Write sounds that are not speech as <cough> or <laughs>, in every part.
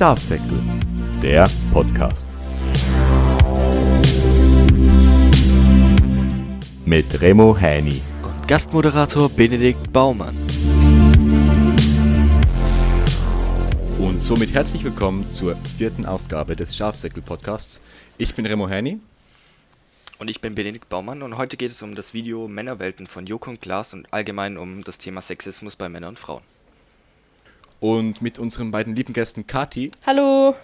Schafsäckel, der Podcast. Mit Remo Häni und Gastmoderator Benedikt Baumann. Und somit herzlich willkommen zur vierten Ausgabe des Schafsäckel-Podcasts. Ich bin Remo Häni. Und ich bin Benedikt Baumann und heute geht es um das Video Männerwelten von Joko und Klaas und allgemein um das Thema Sexismus bei Männern und Frauen. Und mit unseren beiden lieben Gästen Kati. Hallo.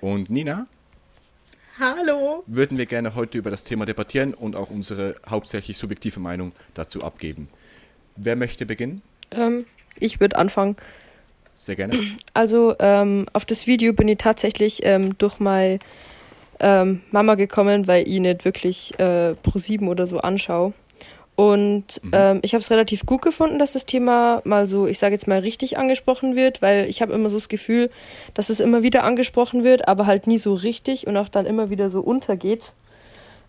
Und Nina. Hallo. Würden wir gerne heute über das Thema debattieren und auch unsere hauptsächlich subjektive Meinung dazu abgeben. Wer möchte beginnen? Ähm, ich würde anfangen. Sehr gerne. Also ähm, auf das Video bin ich tatsächlich ähm, durch meine ähm, Mama gekommen, weil ich nicht wirklich äh, Pro 7 oder so anschaue. Und mhm. ähm, ich habe es relativ gut gefunden, dass das Thema mal so, ich sage jetzt mal, richtig angesprochen wird, weil ich habe immer so das Gefühl, dass es immer wieder angesprochen wird, aber halt nie so richtig und auch dann immer wieder so untergeht.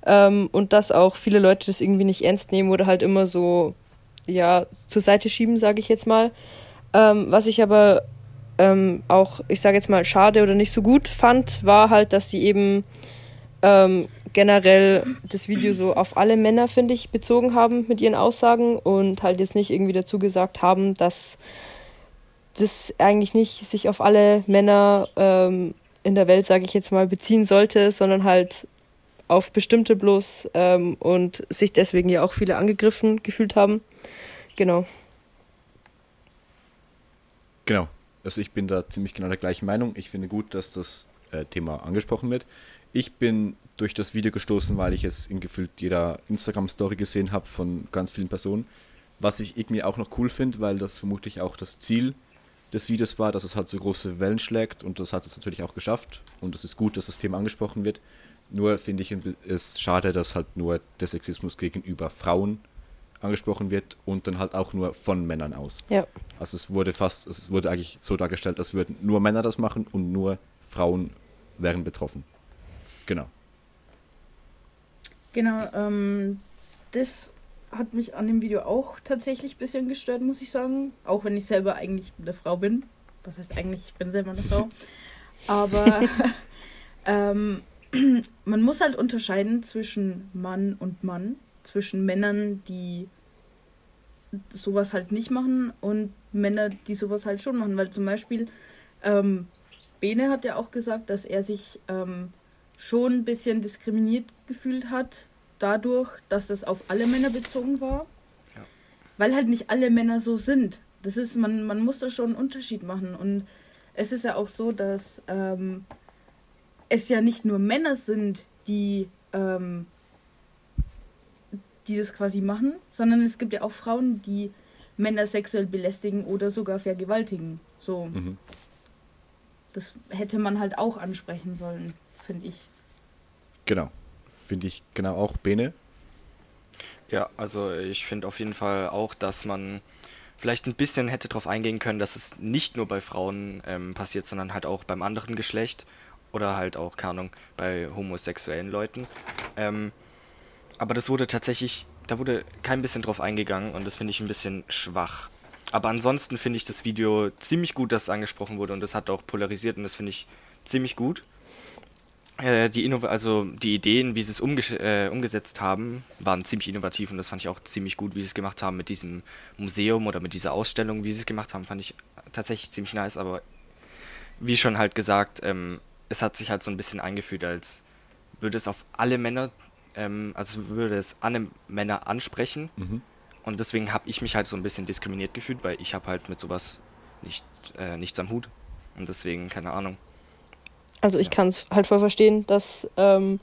Ähm, und dass auch viele Leute das irgendwie nicht ernst nehmen oder halt immer so, ja, zur Seite schieben, sage ich jetzt mal. Ähm, was ich aber ähm, auch, ich sage jetzt mal, schade oder nicht so gut fand, war halt, dass sie eben ähm, generell das Video so auf alle Männer, finde ich, bezogen haben mit ihren Aussagen und halt jetzt nicht irgendwie dazu gesagt haben, dass das eigentlich nicht sich auf alle Männer ähm, in der Welt, sage ich jetzt mal, beziehen sollte, sondern halt auf bestimmte bloß ähm, und sich deswegen ja auch viele angegriffen gefühlt haben. Genau. Genau. Also ich bin da ziemlich genau der gleichen Meinung. Ich finde gut, dass das äh, Thema angesprochen wird. Ich bin durch das Video gestoßen, weil ich es in gefühlt jeder Instagram-Story gesehen habe von ganz vielen Personen. Was ich irgendwie auch noch cool finde, weil das vermutlich auch das Ziel des Videos war, dass es halt so große Wellen schlägt und das hat es natürlich auch geschafft und es ist gut, dass das Thema angesprochen wird. Nur finde ich es schade, dass halt nur der Sexismus gegenüber Frauen angesprochen wird und dann halt auch nur von Männern aus. Ja. Also es wurde fast, es wurde eigentlich so dargestellt, als würden nur Männer das machen und nur Frauen wären betroffen. Genau. Genau, ähm, das hat mich an dem Video auch tatsächlich ein bisschen gestört, muss ich sagen. Auch wenn ich selber eigentlich eine Frau bin. Was heißt eigentlich, ich bin selber eine Frau. <laughs> Aber ähm, <clears throat> man muss halt unterscheiden zwischen Mann und Mann. Zwischen Männern, die sowas halt nicht machen und Männer, die sowas halt schon machen. Weil zum Beispiel, ähm, Bene hat ja auch gesagt, dass er sich ähm, schon ein bisschen diskriminiert gefühlt hat, dadurch, dass das auf alle Männer bezogen war. Ja. Weil halt nicht alle Männer so sind. Das ist, man, man muss da schon einen Unterschied machen. Und es ist ja auch so, dass ähm, es ja nicht nur Männer sind, die, ähm, die das quasi machen, sondern es gibt ja auch Frauen, die Männer sexuell belästigen oder sogar vergewaltigen. So. Mhm. Das hätte man halt auch ansprechen sollen finde ich. Genau. Finde ich genau auch. Bene? Ja, also ich finde auf jeden Fall auch, dass man vielleicht ein bisschen hätte darauf eingehen können, dass es nicht nur bei Frauen ähm, passiert, sondern halt auch beim anderen Geschlecht oder halt auch, keine Ahnung, bei homosexuellen Leuten. Ähm, aber das wurde tatsächlich, da wurde kein bisschen drauf eingegangen und das finde ich ein bisschen schwach. Aber ansonsten finde ich das Video ziemlich gut, dass es angesprochen wurde und das hat auch polarisiert und das finde ich ziemlich gut. Äh, die, Innov also die Ideen, wie sie es äh, umgesetzt haben, waren ziemlich innovativ und das fand ich auch ziemlich gut, wie sie es gemacht haben mit diesem Museum oder mit dieser Ausstellung, wie sie es gemacht haben, fand ich tatsächlich ziemlich nice, aber wie schon halt gesagt, ähm, es hat sich halt so ein bisschen eingefühlt, als würde es auf alle Männer, ähm, also würde es alle Männer ansprechen mhm. und deswegen habe ich mich halt so ein bisschen diskriminiert gefühlt, weil ich habe halt mit sowas nicht, äh, nichts am Hut und deswegen, keine Ahnung. Also ich kann es halt voll verstehen, dass ähm,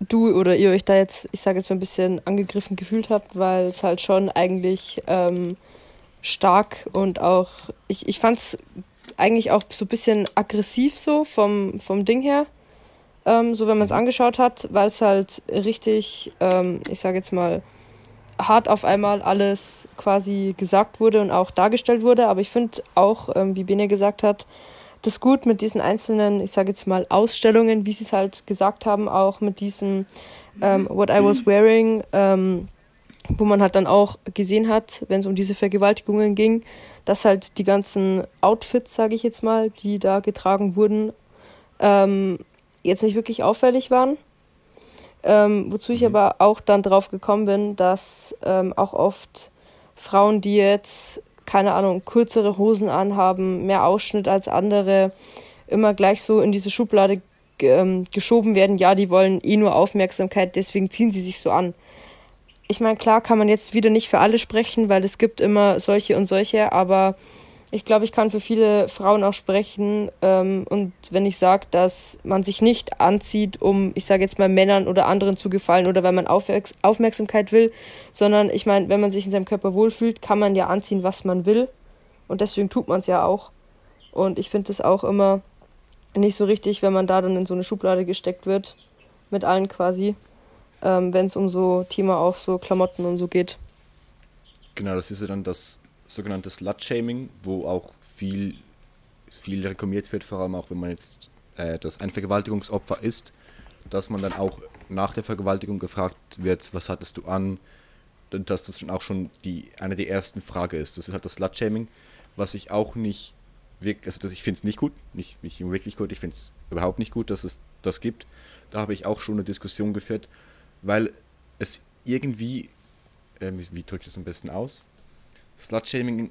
du oder ihr euch da jetzt, ich sage jetzt so ein bisschen angegriffen gefühlt habt, weil es halt schon eigentlich ähm, stark und auch, ich, ich fand es eigentlich auch so ein bisschen aggressiv so vom, vom Ding her. Ähm, so wenn man es mhm. angeschaut hat, weil es halt richtig, ähm, ich sage jetzt mal, hart auf einmal alles quasi gesagt wurde und auch dargestellt wurde. Aber ich finde auch, ähm, wie Bene gesagt hat, das gut mit diesen einzelnen, ich sage jetzt mal, Ausstellungen, wie sie es halt gesagt haben, auch mit diesem ähm, What I Was Wearing, ähm, wo man halt dann auch gesehen hat, wenn es um diese Vergewaltigungen ging, dass halt die ganzen Outfits, sage ich jetzt mal, die da getragen wurden, ähm, jetzt nicht wirklich auffällig waren. Ähm, wozu ich mhm. aber auch dann drauf gekommen bin, dass ähm, auch oft Frauen, die jetzt, keine Ahnung, kürzere Hosen anhaben, mehr Ausschnitt als andere, immer gleich so in diese Schublade ähm, geschoben werden, ja, die wollen eh nur Aufmerksamkeit, deswegen ziehen sie sich so an. Ich meine, klar kann man jetzt wieder nicht für alle sprechen, weil es gibt immer solche und solche, aber ich glaube, ich kann für viele Frauen auch sprechen. Ähm, und wenn ich sage, dass man sich nicht anzieht, um, ich sage jetzt mal, Männern oder anderen zu gefallen oder weil man Aufmerks Aufmerksamkeit will, sondern ich meine, wenn man sich in seinem Körper wohlfühlt, kann man ja anziehen, was man will. Und deswegen tut man es ja auch. Und ich finde es auch immer nicht so richtig, wenn man da dann in so eine Schublade gesteckt wird, mit allen quasi ähm, wenn es um so Thema auch so Klamotten und so geht. Genau, das ist ja dann das sogenannte Slut-Shaming, wo auch viel, viel reklamiert wird, vor allem auch wenn man jetzt äh, das ein Vergewaltigungsopfer ist, dass man dann auch nach der Vergewaltigung gefragt wird, was hattest du an, dass das schon auch schon die, eine der ersten Fragen ist. Das ist halt das Slut-Shaming, was ich auch nicht wirklich, also ich finde es nicht gut, nicht, nicht wirklich gut, ich finde es überhaupt nicht gut, dass es das gibt. Da habe ich auch schon eine Diskussion geführt, weil es irgendwie, äh, wie, wie drücke ich das am besten aus? Slut-Shaming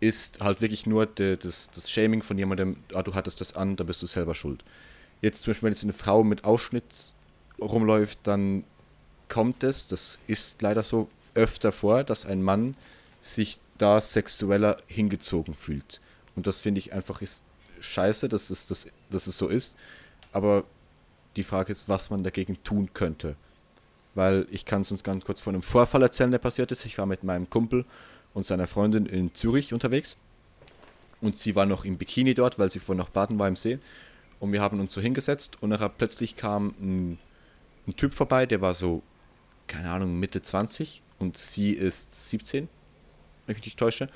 ist halt wirklich nur de, das, das Shaming von jemandem, ah, du hattest das an, da bist du selber schuld. Jetzt zum Beispiel, wenn jetzt eine Frau mit Ausschnitt rumläuft, dann kommt es, das ist leider so öfter vor, dass ein Mann sich da sexueller hingezogen fühlt. Und das finde ich einfach ist scheiße, dass es, dass, dass es so ist. Aber die Frage ist, was man dagegen tun könnte weil ich kann es uns ganz kurz von einem Vorfall erzählen, der passiert ist. Ich war mit meinem Kumpel und seiner Freundin in Zürich unterwegs. Und sie war noch im Bikini dort, weil sie vorhin noch baden war im See. Und wir haben uns so hingesetzt und nachher plötzlich kam ein, ein Typ vorbei, der war so, keine Ahnung, Mitte 20 und sie ist 17, wenn ich mich nicht täusche.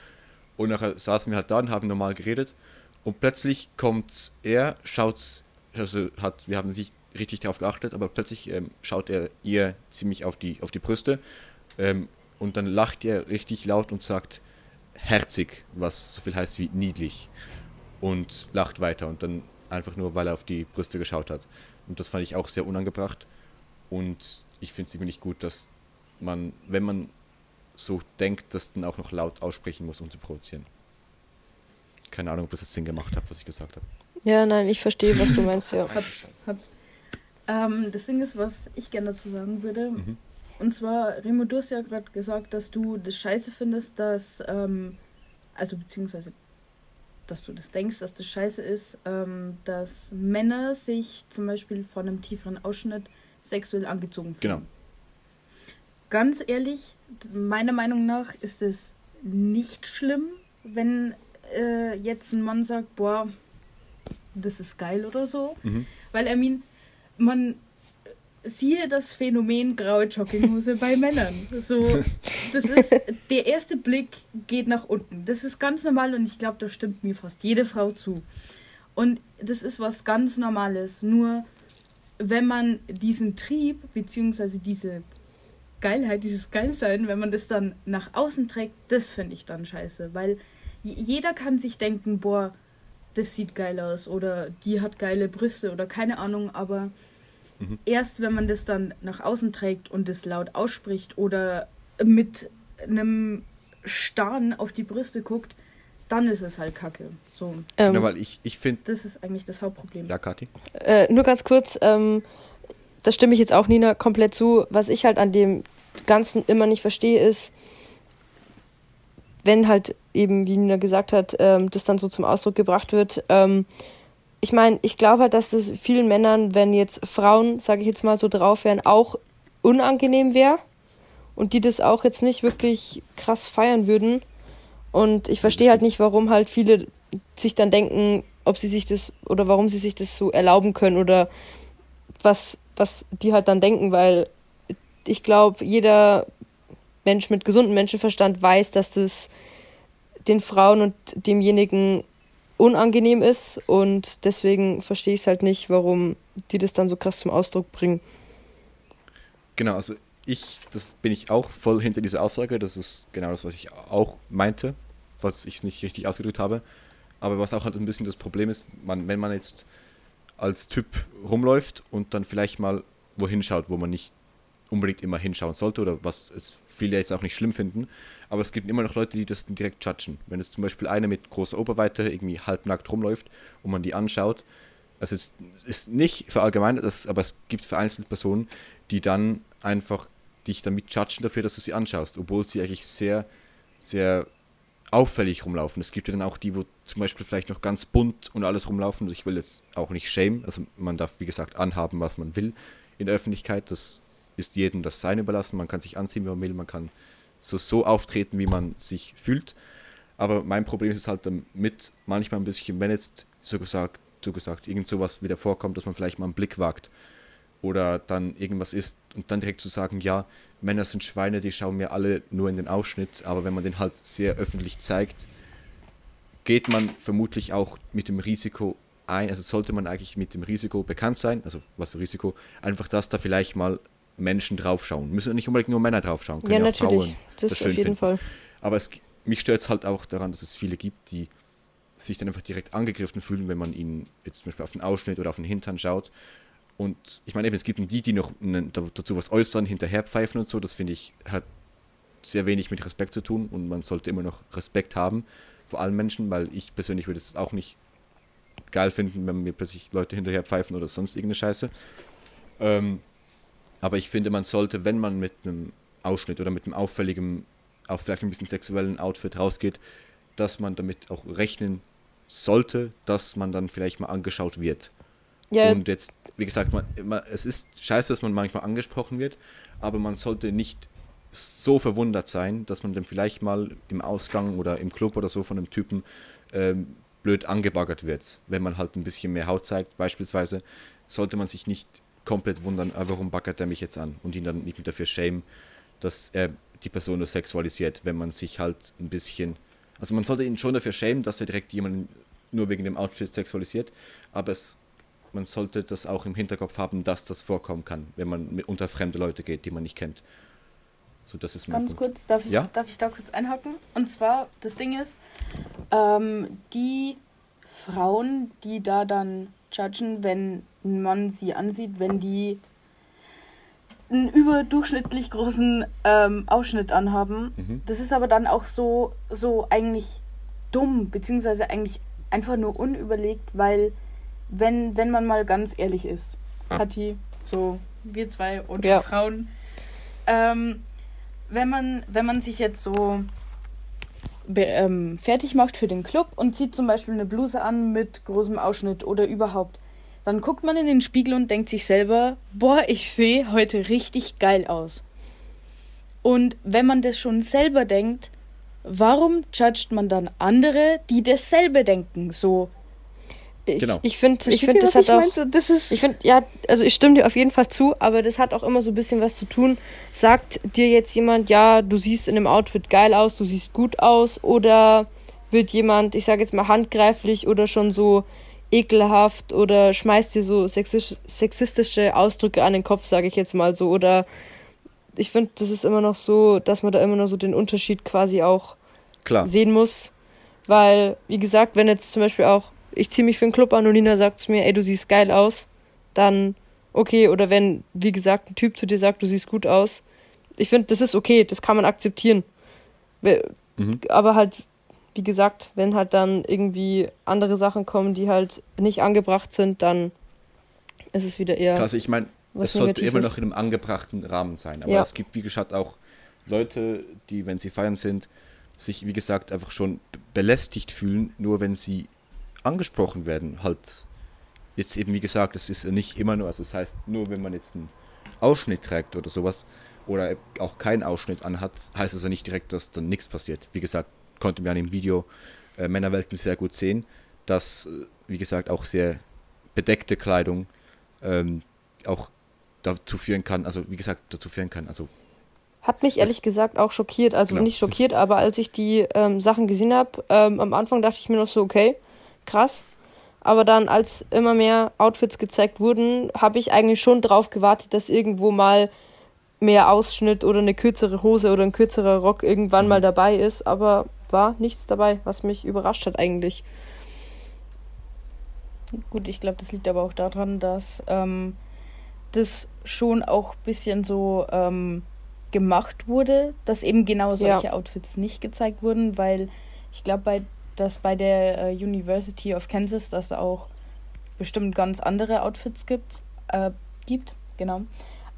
Und nachher saßen wir halt da und haben normal geredet. Und plötzlich kommt er, schaut, also hat, wir haben sich richtig darauf geachtet, aber plötzlich ähm, schaut er ihr ziemlich auf die, auf die Brüste. Ähm, und dann lacht er richtig laut und sagt herzig, was so viel heißt wie niedlich und lacht weiter und dann einfach nur, weil er auf die Brüste geschaut hat. Und das fand ich auch sehr unangebracht und ich finde es irgendwie nicht gut, dass man, wenn man so denkt, das dann auch noch laut aussprechen muss, um zu provozieren. Keine Ahnung, ob das jetzt Sinn gemacht hat, was ich gesagt habe. Ja, nein, ich verstehe, was du meinst, ja. Hat's, hat's. Ähm, das Ding ist, was ich gerne dazu sagen würde. Mhm. Und zwar, Remo, du hast ja gerade gesagt, dass du das scheiße findest, dass, ähm, also beziehungsweise, dass du das denkst, dass das scheiße ist, ähm, dass Männer sich zum Beispiel von einem tieferen Ausschnitt sexuell angezogen fühlen. Genau. Ganz ehrlich, meiner Meinung nach ist es nicht schlimm, wenn äh, jetzt ein Mann sagt, boah, das ist geil oder so. Mhm. Weil er mir man siehe das Phänomen graue Jogginghose bei Männern. So, das ist <laughs> der erste Blick geht nach unten. Das ist ganz normal und ich glaube, da stimmt mir fast jede Frau zu. Und das ist was ganz Normales. Nur wenn man diesen Trieb bzw. diese Geilheit, dieses Geilsein, wenn man das dann nach außen trägt, das finde ich dann scheiße, weil jeder kann sich denken, boah, das sieht geil aus oder die hat geile Brüste oder keine Ahnung, aber mhm. erst wenn man das dann nach außen trägt und das laut ausspricht oder mit einem Starren auf die Brüste guckt, dann ist es halt kacke. So. Ähm, genau, weil ich, ich finde. Das ist eigentlich das Hauptproblem. Ja, Kathi? Äh, nur ganz kurz, ähm, da stimme ich jetzt auch Nina komplett zu. Was ich halt an dem Ganzen immer nicht verstehe, ist, wenn halt eben, wie Nina gesagt hat, ähm, das dann so zum Ausdruck gebracht wird. Ähm, ich meine, ich glaube halt, dass das vielen Männern, wenn jetzt Frauen, sage ich jetzt mal so drauf wären, auch unangenehm wäre und die das auch jetzt nicht wirklich krass feiern würden. Und ich verstehe halt nicht, warum halt viele sich dann denken, ob sie sich das oder warum sie sich das so erlauben können oder was, was die halt dann denken, weil ich glaube, jeder Mensch mit gesundem Menschenverstand weiß, dass das den Frauen und demjenigen unangenehm ist und deswegen verstehe ich es halt nicht, warum die das dann so krass zum Ausdruck bringen. Genau, also ich, das bin ich auch voll hinter dieser Aussage. Das ist genau das, was ich auch meinte, was ich es nicht richtig ausgedrückt habe. Aber was auch halt ein bisschen das Problem ist, man, wenn man jetzt als Typ rumläuft und dann vielleicht mal wohin schaut, wo man nicht unbedingt immer hinschauen sollte oder was es viele jetzt auch nicht schlimm finden. Aber es gibt immer noch Leute, die das direkt judgen. Wenn es zum Beispiel eine mit großer Oberweite irgendwie halbnackt rumläuft und man die anschaut, das ist, ist nicht verallgemeinert, aber es gibt vereinzelt Personen, die dann einfach dich damit judgen dafür, dass du sie anschaust, obwohl sie eigentlich sehr, sehr auffällig rumlaufen. Es gibt ja dann auch die, wo zum Beispiel vielleicht noch ganz bunt und alles rumlaufen. Ich will jetzt auch nicht shame, also man darf wie gesagt anhaben, was man will in der Öffentlichkeit. Das ist jedem das Sein überlassen. Man kann sich anziehen, wie man will, man kann so, so auftreten, wie man sich fühlt. Aber mein Problem ist es halt damit manchmal ein bisschen, wenn jetzt so gesagt, so gesagt irgend sowas wieder vorkommt, dass man vielleicht mal einen Blick wagt oder dann irgendwas ist und dann direkt zu sagen, ja, Männer sind Schweine, die schauen mir alle nur in den Ausschnitt, aber wenn man den halt sehr öffentlich zeigt, geht man vermutlich auch mit dem Risiko ein, also sollte man eigentlich mit dem Risiko bekannt sein, also was für Risiko, einfach, dass da vielleicht mal Menschen draufschauen. Müssen nicht unbedingt nur Männer draufschauen, können ja, natürlich. Frauen das, das schön auf jeden finden. Fall. Aber es, mich stört es halt auch daran, dass es viele gibt, die sich dann einfach direkt angegriffen fühlen, wenn man ihnen jetzt zum Beispiel auf den Ausschnitt oder auf den Hintern schaut. Und ich meine eben, es gibt die, die noch dazu was äußern, hinterher pfeifen und so. Das finde ich, hat sehr wenig mit Respekt zu tun und man sollte immer noch Respekt haben vor allen Menschen, weil ich persönlich würde es auch nicht geil finden, wenn mir plötzlich Leute hinterher pfeifen oder sonst irgendeine Scheiße. Ähm, aber ich finde, man sollte, wenn man mit einem Ausschnitt oder mit einem auffälligen, auch vielleicht ein bisschen sexuellen Outfit rausgeht, dass man damit auch rechnen sollte, dass man dann vielleicht mal angeschaut wird. Ja. Und jetzt, wie gesagt, man, man, es ist scheiße, dass man manchmal angesprochen wird, aber man sollte nicht so verwundert sein, dass man dann vielleicht mal im Ausgang oder im Club oder so von einem Typen ähm, blöd angebaggert wird. Wenn man halt ein bisschen mehr Haut zeigt, beispielsweise, sollte man sich nicht komplett wundern, äh, warum baggert er mich jetzt an und ihn dann nicht dafür schämen, dass er die Person nur sexualisiert, wenn man sich halt ein bisschen. Also man sollte ihn schon dafür schämen, dass er direkt jemanden nur wegen dem Outfit sexualisiert, aber es, man sollte das auch im Hinterkopf haben, dass das vorkommen kann, wenn man unter fremde Leute geht, die man nicht kennt. So, das ist Ganz Punkt. kurz, darf ich, ja? darf ich da kurz einhaken? Und zwar, das Ding ist, ähm, die Frauen, die da dann judgen, wenn ein Mann sie ansieht, wenn die einen überdurchschnittlich großen ähm, Ausschnitt anhaben. Mhm. Das ist aber dann auch so, so eigentlich dumm, beziehungsweise eigentlich einfach nur unüberlegt, weil wenn, wenn man mal ganz ehrlich ist, Kathi, so wir zwei und ja. Frauen, ähm, wenn man, wenn man sich jetzt so ähm, fertig macht für den Club und zieht zum Beispiel eine Bluse an mit großem Ausschnitt oder überhaupt, dann guckt man in den Spiegel und denkt sich selber, boah, ich sehe heute richtig geil aus. Und wenn man das schon selber denkt, warum judgt man dann andere, die dasselbe denken? So. Ich, genau. ich finde, ich finde, das hat auch. So, das ist ich finde, ja, also ich stimme dir auf jeden Fall zu, aber das hat auch immer so ein bisschen was zu tun. Sagt dir jetzt jemand, ja, du siehst in dem Outfit geil aus, du siehst gut aus, oder wird jemand, ich sage jetzt mal handgreiflich oder schon so ekelhaft oder schmeißt dir so sexistische Ausdrücke an den Kopf, sage ich jetzt mal so. Oder ich finde, das ist immer noch so, dass man da immer noch so den Unterschied quasi auch Klar. sehen muss. Weil, wie gesagt, wenn jetzt zum Beispiel auch, ich ziehe mich für einen Club an und Nina sagt zu mir, ey, du siehst geil aus, dann okay. Oder wenn, wie gesagt, ein Typ zu dir sagt, du siehst gut aus. Ich finde, das ist okay, das kann man akzeptieren. Mhm. Aber halt, wie gesagt, wenn halt dann irgendwie andere Sachen kommen, die halt nicht angebracht sind, dann ist es wieder eher. Also ich meine, es sollte immer noch in einem angebrachten Rahmen sein. Aber ja. es gibt, wie gesagt, auch Leute, die, wenn sie feiern sind, sich, wie gesagt, einfach schon belästigt fühlen, nur wenn sie angesprochen werden. Halt, jetzt eben, wie gesagt, es ist nicht immer nur, also das heißt, nur wenn man jetzt einen Ausschnitt trägt oder sowas, oder auch keinen Ausschnitt anhat, heißt es ja nicht direkt, dass dann nichts passiert. Wie gesagt, konnte man im Video äh, Männerwelten sehr gut sehen, dass, äh, wie gesagt, auch sehr bedeckte Kleidung ähm, auch dazu führen kann, also wie gesagt, dazu führen kann, also hat mich ehrlich gesagt auch schockiert, also genau. nicht schockiert, aber als ich die ähm, Sachen gesehen habe, ähm, am Anfang dachte ich mir noch so, okay, krass. Aber dann, als immer mehr Outfits gezeigt wurden, habe ich eigentlich schon drauf gewartet, dass irgendwo mal mehr Ausschnitt oder eine kürzere Hose oder ein kürzerer Rock irgendwann mhm. mal dabei ist, aber war nichts dabei, was mich überrascht hat eigentlich. Gut, ich glaube, das liegt aber auch daran, dass ähm, das schon auch ein bisschen so ähm, gemacht wurde, dass eben genau solche ja. Outfits nicht gezeigt wurden, weil ich glaube, bei, dass bei der äh, University of Kansas, dass da auch bestimmt ganz andere Outfits gibt, äh, gibt, genau.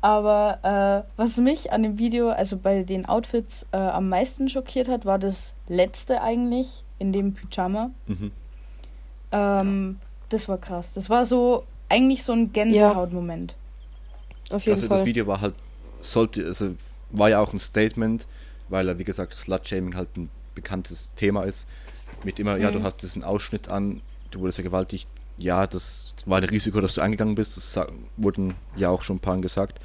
Aber äh, was mich an dem Video, also bei den Outfits äh, am meisten schockiert hat, war das letzte eigentlich in dem Pyjama. Mhm. Ähm, das war krass. Das war so eigentlich so ein Gänsehautmoment. Ja. Auf jeden also Fall. das Video war halt sollte also war ja auch ein Statement, weil er wie gesagt Slut Shaming halt ein bekanntes Thema ist. Mit immer, mhm. ja, du mhm. hast diesen Ausschnitt an, du wurdest vergewaltigt, ja, das war ein Risiko, dass du eingegangen bist. Das wurden ja auch schon ein paar gesagt.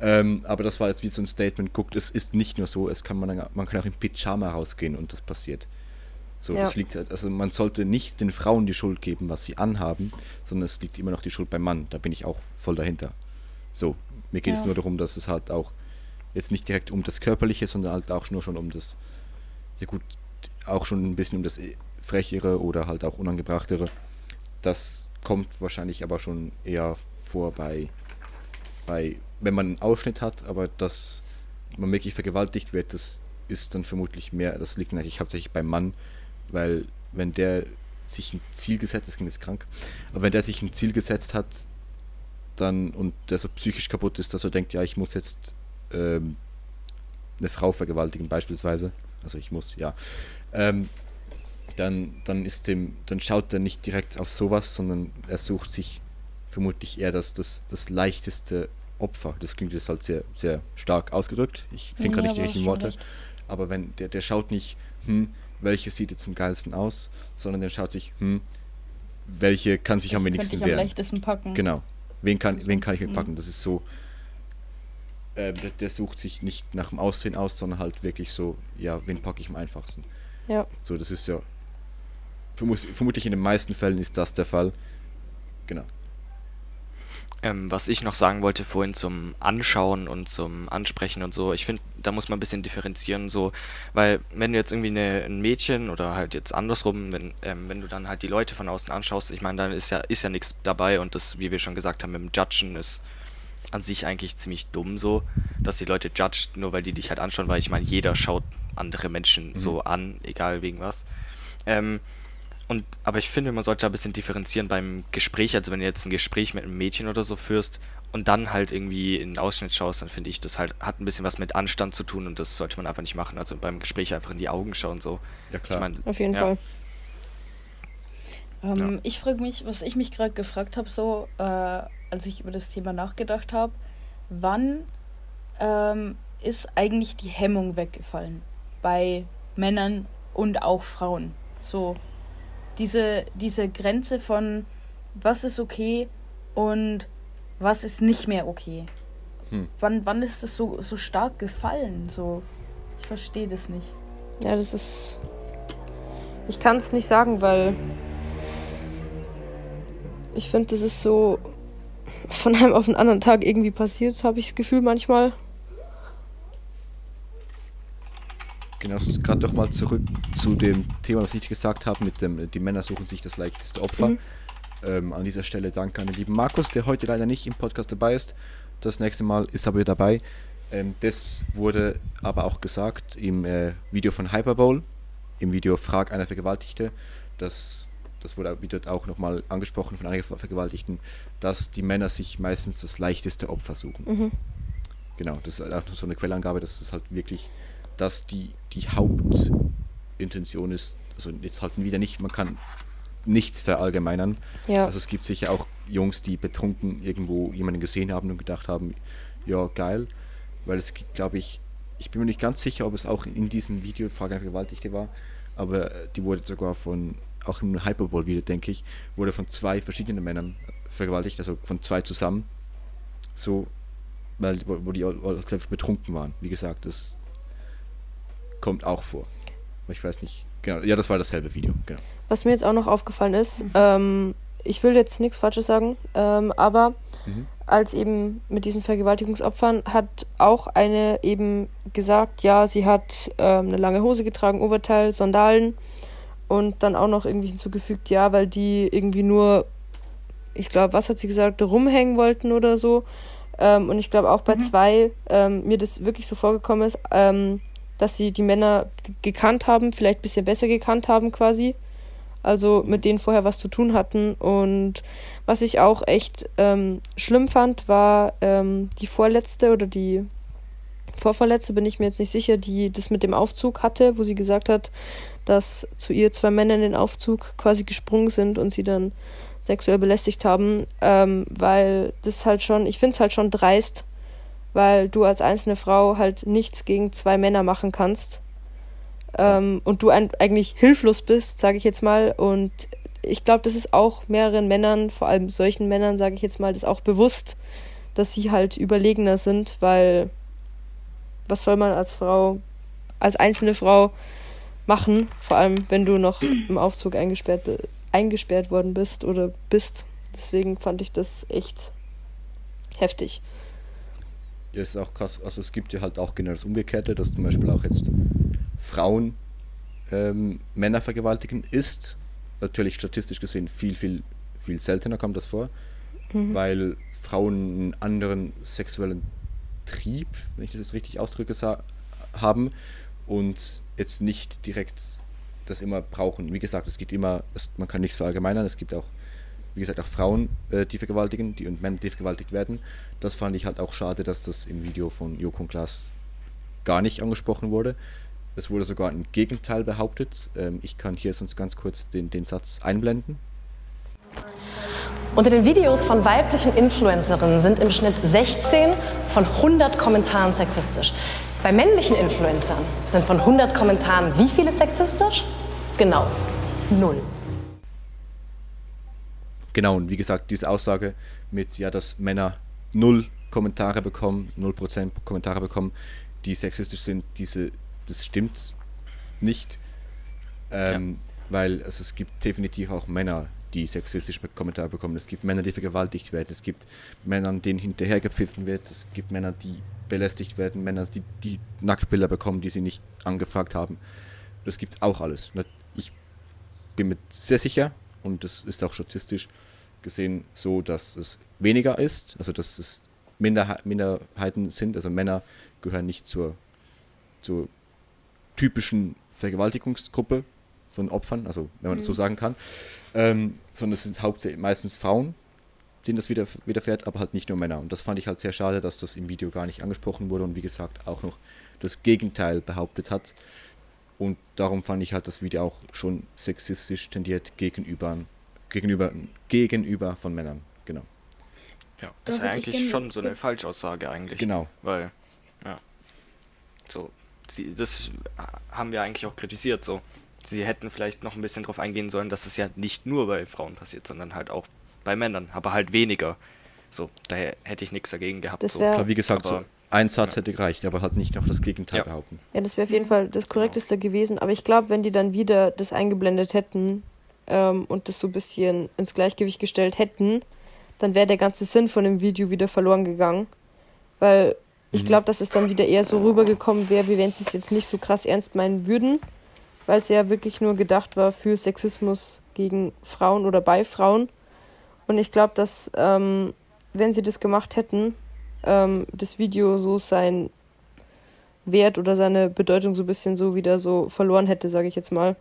Ähm, aber das war jetzt wie so ein Statement, guckt, es ist nicht nur so, es kann man, man kann auch im Pyjama rausgehen und das passiert. So, ja. das liegt also man sollte nicht den Frauen die Schuld geben, was sie anhaben, sondern es liegt immer noch die Schuld beim Mann. Da bin ich auch voll dahinter. So, mir geht ja. es nur darum, dass es halt auch jetzt nicht direkt um das Körperliche, sondern halt auch nur schon um das, ja gut, auch schon ein bisschen um das Frechere oder halt auch Unangebrachtere. Das kommt wahrscheinlich aber schon eher vor bei, bei wenn man einen Ausschnitt hat, aber dass man wirklich vergewaltigt wird, das ist dann vermutlich mehr, das liegt eigentlich hauptsächlich beim Mann, weil wenn der sich ein Ziel gesetzt, das klingt jetzt krank, aber wenn der sich ein Ziel gesetzt hat, dann und der so psychisch kaputt ist, dass er denkt, ja, ich muss jetzt ähm, eine Frau vergewaltigen beispielsweise, also ich muss, ja, ähm, dann, dann ist dem, dann schaut er nicht direkt auf sowas, sondern er sucht sich vermutlich eher das, das, das leichteste Opfer. Das klingt jetzt halt sehr, sehr stark ausgedrückt. Ich finde ja, gerade nicht die richtigen Worte. Recht. Aber wenn der, der schaut nicht, hm, welche sieht jetzt am geilsten aus, sondern der schaut sich, hm, welche kann sich am wenigsten wehren. Am leichtesten packen. Genau. Wen kann, wen kann ich mir mhm. packen? Das ist so. Äh, der, der, sucht sich nicht nach dem Aussehen aus, sondern halt wirklich so, ja, wen packe ich am einfachsten. Ja. So, das ist ja vermutlich in den meisten Fällen ist das der Fall. Genau. Ähm, was ich noch sagen wollte vorhin zum Anschauen und zum Ansprechen und so, ich finde, da muss man ein bisschen differenzieren, so, weil wenn du jetzt irgendwie eine, ein Mädchen oder halt jetzt andersrum, wenn, ähm, wenn du dann halt die Leute von außen anschaust, ich meine, dann ist ja, ist ja nichts dabei und das, wie wir schon gesagt haben, mit dem Judgen ist an sich eigentlich ziemlich dumm so, dass die Leute judged, nur weil die dich halt anschauen, weil ich meine, jeder schaut andere Menschen mhm. so an, egal wegen was. Ähm, und, aber ich finde, man sollte ein bisschen differenzieren beim Gespräch. Also wenn du jetzt ein Gespräch mit einem Mädchen oder so führst und dann halt irgendwie in den Ausschnitt schaust, dann finde ich, das halt hat ein bisschen was mit Anstand zu tun und das sollte man einfach nicht machen. Also beim Gespräch einfach in die Augen schauen so. Ja klar. Ich mein, Auf jeden ja. Fall. Ähm, ja. Ich frage mich, was ich mich gerade gefragt habe, so äh, als ich über das Thema nachgedacht habe, wann ähm, ist eigentlich die Hemmung weggefallen bei Männern und auch Frauen? So diese, diese Grenze von was ist okay und was ist nicht mehr okay. Hm. Wann, wann ist das so, so stark gefallen? So, ich verstehe das nicht. Ja, das ist. Ich kann es nicht sagen, weil ich finde, das ist so von einem auf den anderen Tag irgendwie passiert, habe ich das Gefühl manchmal. Genau, gerade doch mal zurück zu dem Thema, was ich gesagt habe, mit dem, die Männer suchen sich das leichteste Opfer. Mhm. Ähm, an dieser Stelle danke an den lieben Markus, der heute leider nicht im Podcast dabei ist. Das nächste Mal ist er wieder dabei. Ähm, das wurde aber auch gesagt im äh, Video von Hyperbowl, im Video Frag einer Vergewaltigte. Das, das wurde dort auch nochmal angesprochen von einigen Vergewaltigten, dass die Männer sich meistens das leichteste Opfer suchen. Mhm. Genau, das ist auch so eine Quellangabe, dass das halt wirklich dass die, die Hauptintention ist, also jetzt halten wieder nicht, man kann nichts verallgemeinern. Ja. Also es gibt sicher auch Jungs, die betrunken irgendwo jemanden gesehen haben und gedacht haben, ja geil, weil es glaube ich, ich bin mir nicht ganz sicher, ob es auch in diesem Video Frage Vergewaltigte war, aber die wurde sogar von, auch im Hyperball-Video, denke ich, wurde von zwei verschiedenen Männern vergewaltigt, also von zwei zusammen. So, weil, wo, wo die selbst betrunken waren. Wie gesagt, das kommt auch vor. Ich weiß nicht. Genau. Ja, das war dasselbe Video. Genau. Was mir jetzt auch noch aufgefallen ist, ähm, ich will jetzt nichts Falsches sagen, ähm, aber mhm. als eben mit diesen Vergewaltigungsopfern, hat auch eine eben gesagt, ja, sie hat ähm, eine lange Hose getragen, Oberteil, Sandalen und dann auch noch irgendwie hinzugefügt, ja, weil die irgendwie nur, ich glaube, was hat sie gesagt, rumhängen wollten oder so. Ähm, und ich glaube auch bei mhm. zwei ähm, mir das wirklich so vorgekommen ist, ähm, dass sie die Männer gekannt haben, vielleicht ein bisschen besser gekannt haben quasi also mit denen vorher was zu tun hatten. Und was ich auch echt ähm, schlimm fand, war ähm, die vorletzte oder die vorvorletzte, bin ich mir jetzt nicht sicher, die das mit dem Aufzug hatte, wo sie gesagt hat, dass zu ihr zwei Männer in den Aufzug quasi gesprungen sind und sie dann sexuell belästigt haben, ähm, weil das halt schon, ich finde es halt schon dreist, weil du als einzelne Frau halt nichts gegen zwei Männer machen kannst ähm, und du ein, eigentlich hilflos bist, sage ich jetzt mal. Und ich glaube, das ist auch mehreren Männern, vor allem solchen Männern, sage ich jetzt mal, das auch bewusst, dass sie halt überlegener sind, weil was soll man als Frau, als einzelne Frau machen, vor allem wenn du noch im Aufzug eingesperrt, eingesperrt worden bist oder bist. Deswegen fand ich das echt heftig. Ja, ist auch krass. Also es gibt ja halt auch genau das Umgekehrte, dass zum Beispiel auch jetzt Frauen ähm, Männer vergewaltigen, ist natürlich statistisch gesehen viel, viel, viel seltener kommt das vor, mhm. weil Frauen einen anderen sexuellen Trieb, wenn ich das jetzt richtig ausdrücke, haben und jetzt nicht direkt das immer brauchen. Wie gesagt, es gibt immer, es, man kann nichts verallgemeinern, es gibt auch, wie gesagt, auch Frauen, äh, die vergewaltigen, die und Männer, die vergewaltigt werden. Das fand ich halt auch schade, dass das im Video von Joko und Klaas gar nicht angesprochen wurde. Es wurde sogar ein Gegenteil behauptet. Ähm, ich kann hier sonst ganz kurz den, den Satz einblenden. Unter den Videos von weiblichen Influencerinnen sind im Schnitt 16 von 100 Kommentaren sexistisch. Bei männlichen Influencern sind von 100 Kommentaren wie viele sexistisch? Genau, null. Genau, und wie gesagt, diese Aussage mit, ja, dass Männer null Kommentare bekommen, 0% Kommentare bekommen, die sexistisch sind, diese das stimmt nicht. Ähm, ja. Weil also es gibt definitiv auch Männer, die sexistische Kommentare bekommen. Es gibt Männer, die vergewaltigt werden. Es gibt Männer, denen hinterher gepfiffen wird. Es gibt Männer, die belästigt werden. Männer, die, die Nacktbilder bekommen, die sie nicht angefragt haben. Das gibt es auch alles. Ich bin mir sehr sicher, und das ist auch statistisch gesehen so, dass es weniger ist, also dass es Minderheiten sind. Also Männer gehören nicht zur, zur typischen Vergewaltigungsgruppe von Opfern, also wenn man mhm. das so mhm. sagen kann, ähm, sondern es sind hauptsächlich meistens Frauen, denen das wieder, widerfährt, aber halt nicht nur Männer. Und das fand ich halt sehr schade, dass das im Video gar nicht angesprochen wurde und wie gesagt auch noch das Gegenteil behauptet hat. Und darum fand ich halt das Video auch schon sexistisch tendiert gegenüber, gegenüber, gegenüber von Männern. Genau. Ja, das ist eigentlich schon so eine Falschaussage eigentlich. Genau. Weil, ja, so, sie, das haben wir eigentlich auch kritisiert so. Sie hätten vielleicht noch ein bisschen darauf eingehen sollen, dass es ja nicht nur bei Frauen passiert, sondern halt auch bei Männern, aber halt weniger. So, daher hätte ich nichts dagegen gehabt. Das so. Wie gesagt, aber, so ein Satz ja. hätte gereicht, aber halt nicht noch das Gegenteil ja. behaupten. Ja, das wäre auf jeden Fall das Korrekteste gewesen. Aber ich glaube, wenn die dann wieder das eingeblendet hätten ähm, und das so ein bisschen ins Gleichgewicht gestellt hätten, dann wäre der ganze Sinn von dem Video wieder verloren gegangen. Weil ich mhm. glaube, dass es dann wieder eher so rübergekommen wäre, wie wenn sie es jetzt nicht so krass ernst meinen würden, weil es ja wirklich nur gedacht war für Sexismus gegen Frauen oder bei Frauen. Und ich glaube, dass, ähm, wenn sie das gemacht hätten, ähm, das Video so sein Wert oder seine Bedeutung so ein bisschen so wieder so verloren hätte, sage ich jetzt mal.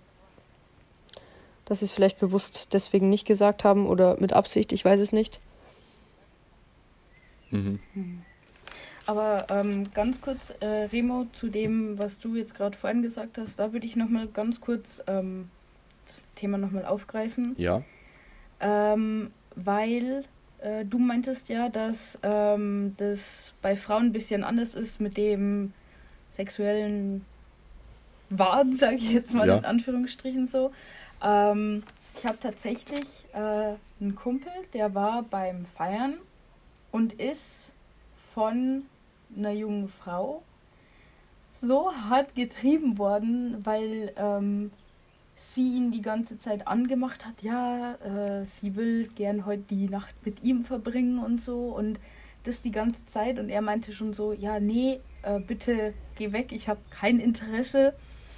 Dass sie es vielleicht bewusst deswegen nicht gesagt haben oder mit Absicht, ich weiß es nicht. Mhm. mhm. Aber ähm, ganz kurz, äh, Remo, zu dem, was du jetzt gerade vorhin gesagt hast, da würde ich nochmal ganz kurz ähm, das Thema nochmal aufgreifen. Ja. Ähm, weil äh, du meintest ja, dass ähm, das bei Frauen ein bisschen anders ist mit dem sexuellen Wahn, <laughs> sage ich jetzt mal ja. in Anführungsstrichen so. Ähm, ich habe tatsächlich äh, einen Kumpel, der war beim Feiern und ist von einer jungen Frau so hart getrieben worden, weil ähm, sie ihn die ganze Zeit angemacht hat, ja, äh, sie will gern heute die Nacht mit ihm verbringen und so und das die ganze Zeit. Und er meinte schon so, ja, nee, äh, bitte geh weg, ich habe kein Interesse.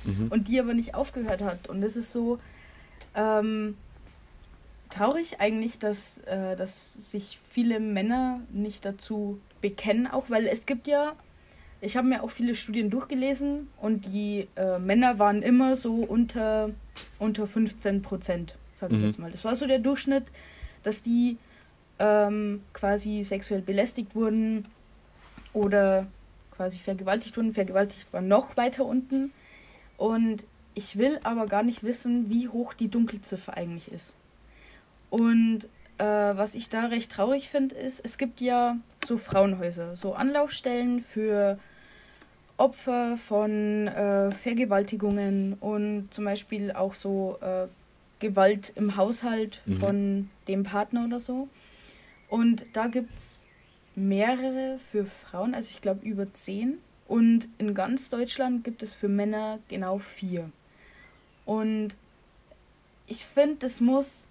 Mhm. und die aber nicht aufgehört hat. Und es ist so ähm, traurig eigentlich, dass, äh, dass sich viele Männer nicht dazu bekennen, auch weil es gibt ja ich habe mir auch viele Studien durchgelesen und die äh, Männer waren immer so unter, unter 15 Prozent, sage ich mhm. jetzt mal. Das war so der Durchschnitt, dass die ähm, quasi sexuell belästigt wurden oder quasi vergewaltigt wurden. Vergewaltigt war noch weiter unten. Und ich will aber gar nicht wissen, wie hoch die Dunkelziffer eigentlich ist. Und äh, was ich da recht traurig finde, ist, es gibt ja so Frauenhäuser, so Anlaufstellen für Opfer von äh, Vergewaltigungen und zum Beispiel auch so äh, Gewalt im Haushalt mhm. von dem Partner oder so. Und da gibt es mehrere für Frauen, also ich glaube über zehn. Und in ganz Deutschland gibt es für Männer genau vier. Und ich finde, das muss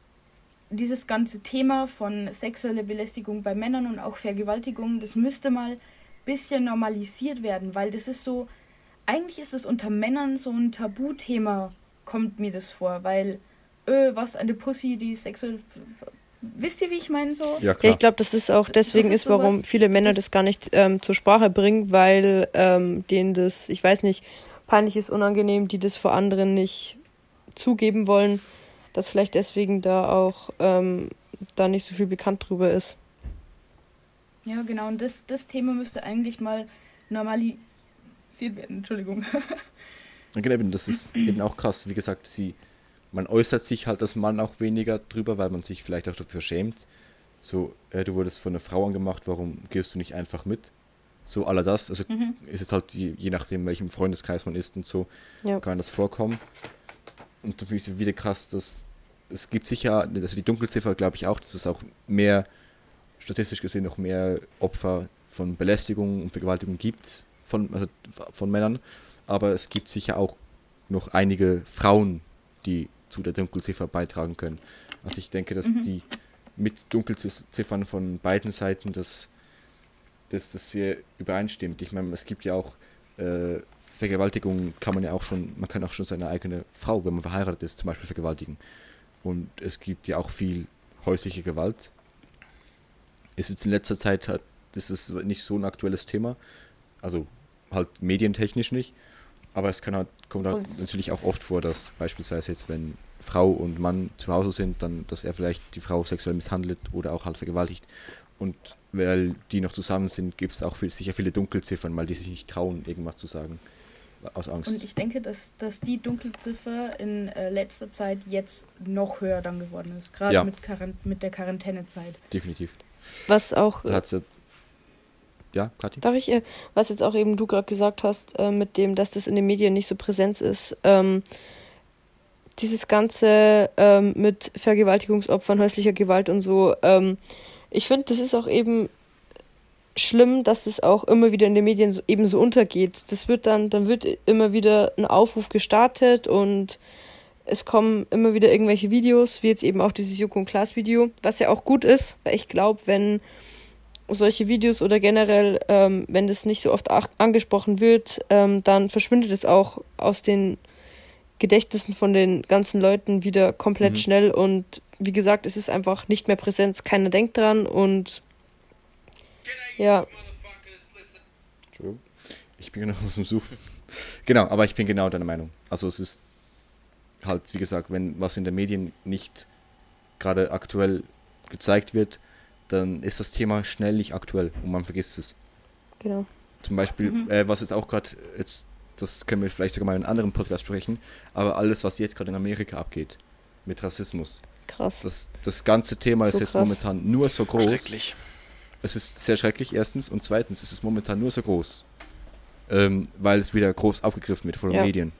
dieses ganze Thema von sexueller Belästigung bei Männern und auch Vergewaltigung, das müsste mal bisschen normalisiert werden, weil das ist so, eigentlich ist es unter Männern so ein Tabuthema, kommt mir das vor, weil, äh, was eine Pussy, die sexuell. Wisst ihr, wie ich meine so? Ja, klar. ich glaube, das ist auch deswegen ist, ist, warum sowas, viele Männer das, das gar nicht ähm, zur Sprache bringen, weil ähm, denen das, ich weiß nicht, peinlich ist, unangenehm, die das vor anderen nicht zugeben wollen, dass vielleicht deswegen da auch ähm, da nicht so viel bekannt drüber ist. Ja, genau. Und das, das Thema müsste eigentlich mal normalisiert werden. Entschuldigung. Genau, das ist eben auch krass. Wie gesagt, sie, man äußert sich halt als Mann auch weniger drüber, weil man sich vielleicht auch dafür schämt. So, äh, du wurdest von einer Frau angemacht, warum gehst du nicht einfach mit? So aller das. Also mhm. ist es halt je, je nachdem, welchem Freundeskreis man ist und so, ja. kann das vorkommen. Und dann finde ich es wieder krass, dass es gibt sicher, also die Dunkelziffer glaube ich auch, dass es auch mehr statistisch gesehen noch mehr Opfer von Belästigung und Vergewaltigung gibt von, also von Männern, aber es gibt sicher auch noch einige Frauen, die zu der Dunkelziffer beitragen können. Also ich denke, dass mhm. die mit Dunkelziffern von beiden Seiten das, das, das sehr übereinstimmt. Ich meine, es gibt ja auch äh, Vergewaltigung kann man ja auch schon, man kann auch schon seine eigene Frau, wenn man verheiratet ist, zum Beispiel vergewaltigen. Und es gibt ja auch viel häusliche Gewalt, ist jetzt in letzter Zeit das ist nicht so ein aktuelles Thema. Also halt medientechnisch nicht. Aber es kann halt, kommt halt natürlich auch oft vor, dass beispielsweise jetzt, wenn Frau und Mann zu Hause sind, dann, dass er vielleicht die Frau sexuell misshandelt oder auch halt vergewaltigt. Und weil die noch zusammen sind, gibt es auch viel, sicher viele Dunkelziffern, weil die sich nicht trauen, irgendwas zu sagen. Aus Angst. Und ich denke, dass, dass die Dunkelziffer in äh, letzter Zeit jetzt noch höher dann geworden ist. Gerade ja. mit, mit der Quarantänezeit. Definitiv. Was auch. Da hat's ja, ja, Kathi? Darf ich, äh, was jetzt auch eben du gerade gesagt hast, äh, mit dem, dass das in den Medien nicht so präsent ist, ähm, dieses Ganze ähm, mit Vergewaltigungsopfern, häuslicher Gewalt und so, ähm, ich finde, das ist auch eben schlimm, dass es auch immer wieder in den Medien so, eben so untergeht. Das wird dann, dann wird immer wieder ein Aufruf gestartet und es kommen immer wieder irgendwelche Videos, wie jetzt eben auch dieses Joko und Klaas Video, was ja auch gut ist, weil ich glaube, wenn solche Videos oder generell, ähm, wenn das nicht so oft angesprochen wird, ähm, dann verschwindet es auch aus den Gedächtnissen von den ganzen Leuten wieder komplett mhm. schnell und wie gesagt, es ist einfach nicht mehr Präsenz, keiner denkt dran und ja. Ich bin genau aus dem Suchen. Genau, aber ich bin genau deiner Meinung. Also es ist halt, wie gesagt, wenn was in den Medien nicht gerade aktuell gezeigt wird, dann ist das Thema schnell nicht aktuell und man vergisst es. Genau. Zum Beispiel, mhm. äh, was jetzt auch gerade, jetzt, das können wir vielleicht sogar mal in einem anderen Podcast sprechen, aber alles, was jetzt gerade in Amerika abgeht, mit Rassismus. Krass. Das, das ganze Thema so ist jetzt krass. momentan nur so groß. Schrecklich. Es ist sehr schrecklich, erstens, und zweitens ist es momentan nur so groß, ähm, weil es wieder groß aufgegriffen wird von den ja. Medien.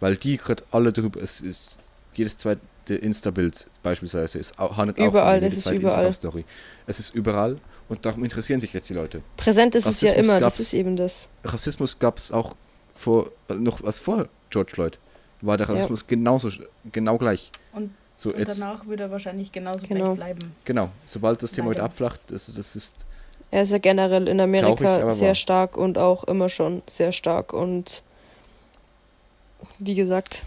Weil die gerade alle drüber, es ist jedes zweite Insta-Bild beispielsweise ist handelt überall, auch von jede Instagram-Story. Es ist überall und darum interessieren sich jetzt die Leute. Präsent ist Rassismus es ja immer, das ist eben das. Rassismus gab es auch vor, noch als vor George Floyd. war der Rassismus genauso, genau gleich. Und, So, und jetzt, danach wird er wahrscheinlich genauso Genau. gleich bleiben. genau, sobald das Thema wieder Leider. abflacht, das, das ist, Er ist ja generell in Amerika Traurig, sehr wahr. stark und auch immer schon sehr stark und wie gesagt,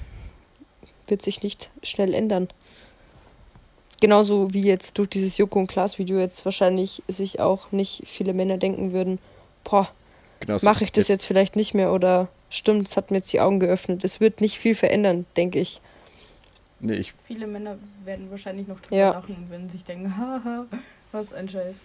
wird sich nicht schnell ändern. Genauso wie jetzt durch dieses Joko und Klaas Video jetzt wahrscheinlich sich auch nicht viele Männer denken würden, boah, genau so. mache ich das jetzt vielleicht nicht mehr oder stimmt, es hat mir jetzt die Augen geöffnet. Es wird nicht viel verändern, denke ich. Nee, ich, Viele Männer werden wahrscheinlich noch drüber Ja. lachen und werden sich denken, <laughs> haha, was ein Scheiß.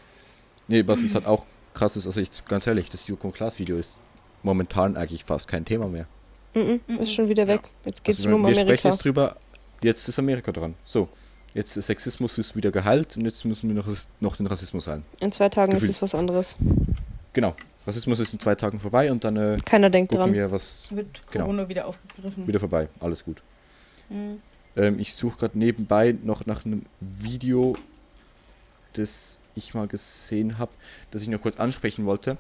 nee, was ist halt auch krass ist, also ich, ganz ehrlich, das Joko und Klaas Video ist momentan eigentlich fast kein Thema mehr. Mhm, Mhm. ist schon wieder weg. Jetzt geht es Also nur um wir sprechen Amerika. jetzt drüber, jetzt ist Amerika dran. So, jetzt ist Sexismus ist wieder geheilt und jetzt müssen wir noch, noch den Rassismus heilen. In zwei Tagen Gefühlt. ist es was anderes. Genau, Rassismus ist in zwei Tagen vorbei und dann äh, Keiner denkt gucken dran. wir, was Wird Genau. Corona wieder aufgegriffen. wieder vorbei. Alles gut. Mhm. Ähm, ich suche gerade nebenbei noch nach einem Video, das ich mal gesehen habe, das ich noch kurz ansprechen wollte.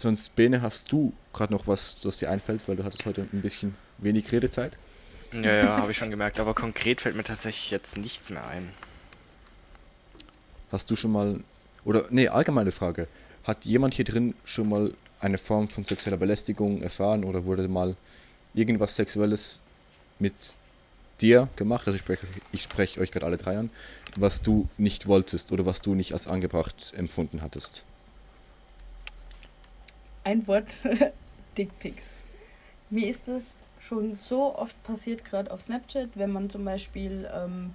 Sonst, Bene, hast du gerade noch was, das dir einfällt, weil du hattest heute ein bisschen wenig Redezeit. Ja, ja, habe ich schon gemerkt, aber konkret fällt mir tatsächlich jetzt nichts mehr ein. Hast du schon mal, oder, nee, allgemeine Frage. Hat jemand hier drin schon mal eine Form von sexueller Belästigung erfahren oder wurde mal irgendwas Sexuelles mit dir gemacht? Also ich spreche, ich spreche euch gerade alle drei an, was du nicht wolltest oder was du nicht als angebracht empfunden hattest. Ein Wort, <laughs> Dickpics. Mir ist das schon so oft passiert, gerade auf Snapchat, wenn man zum Beispiel ähm,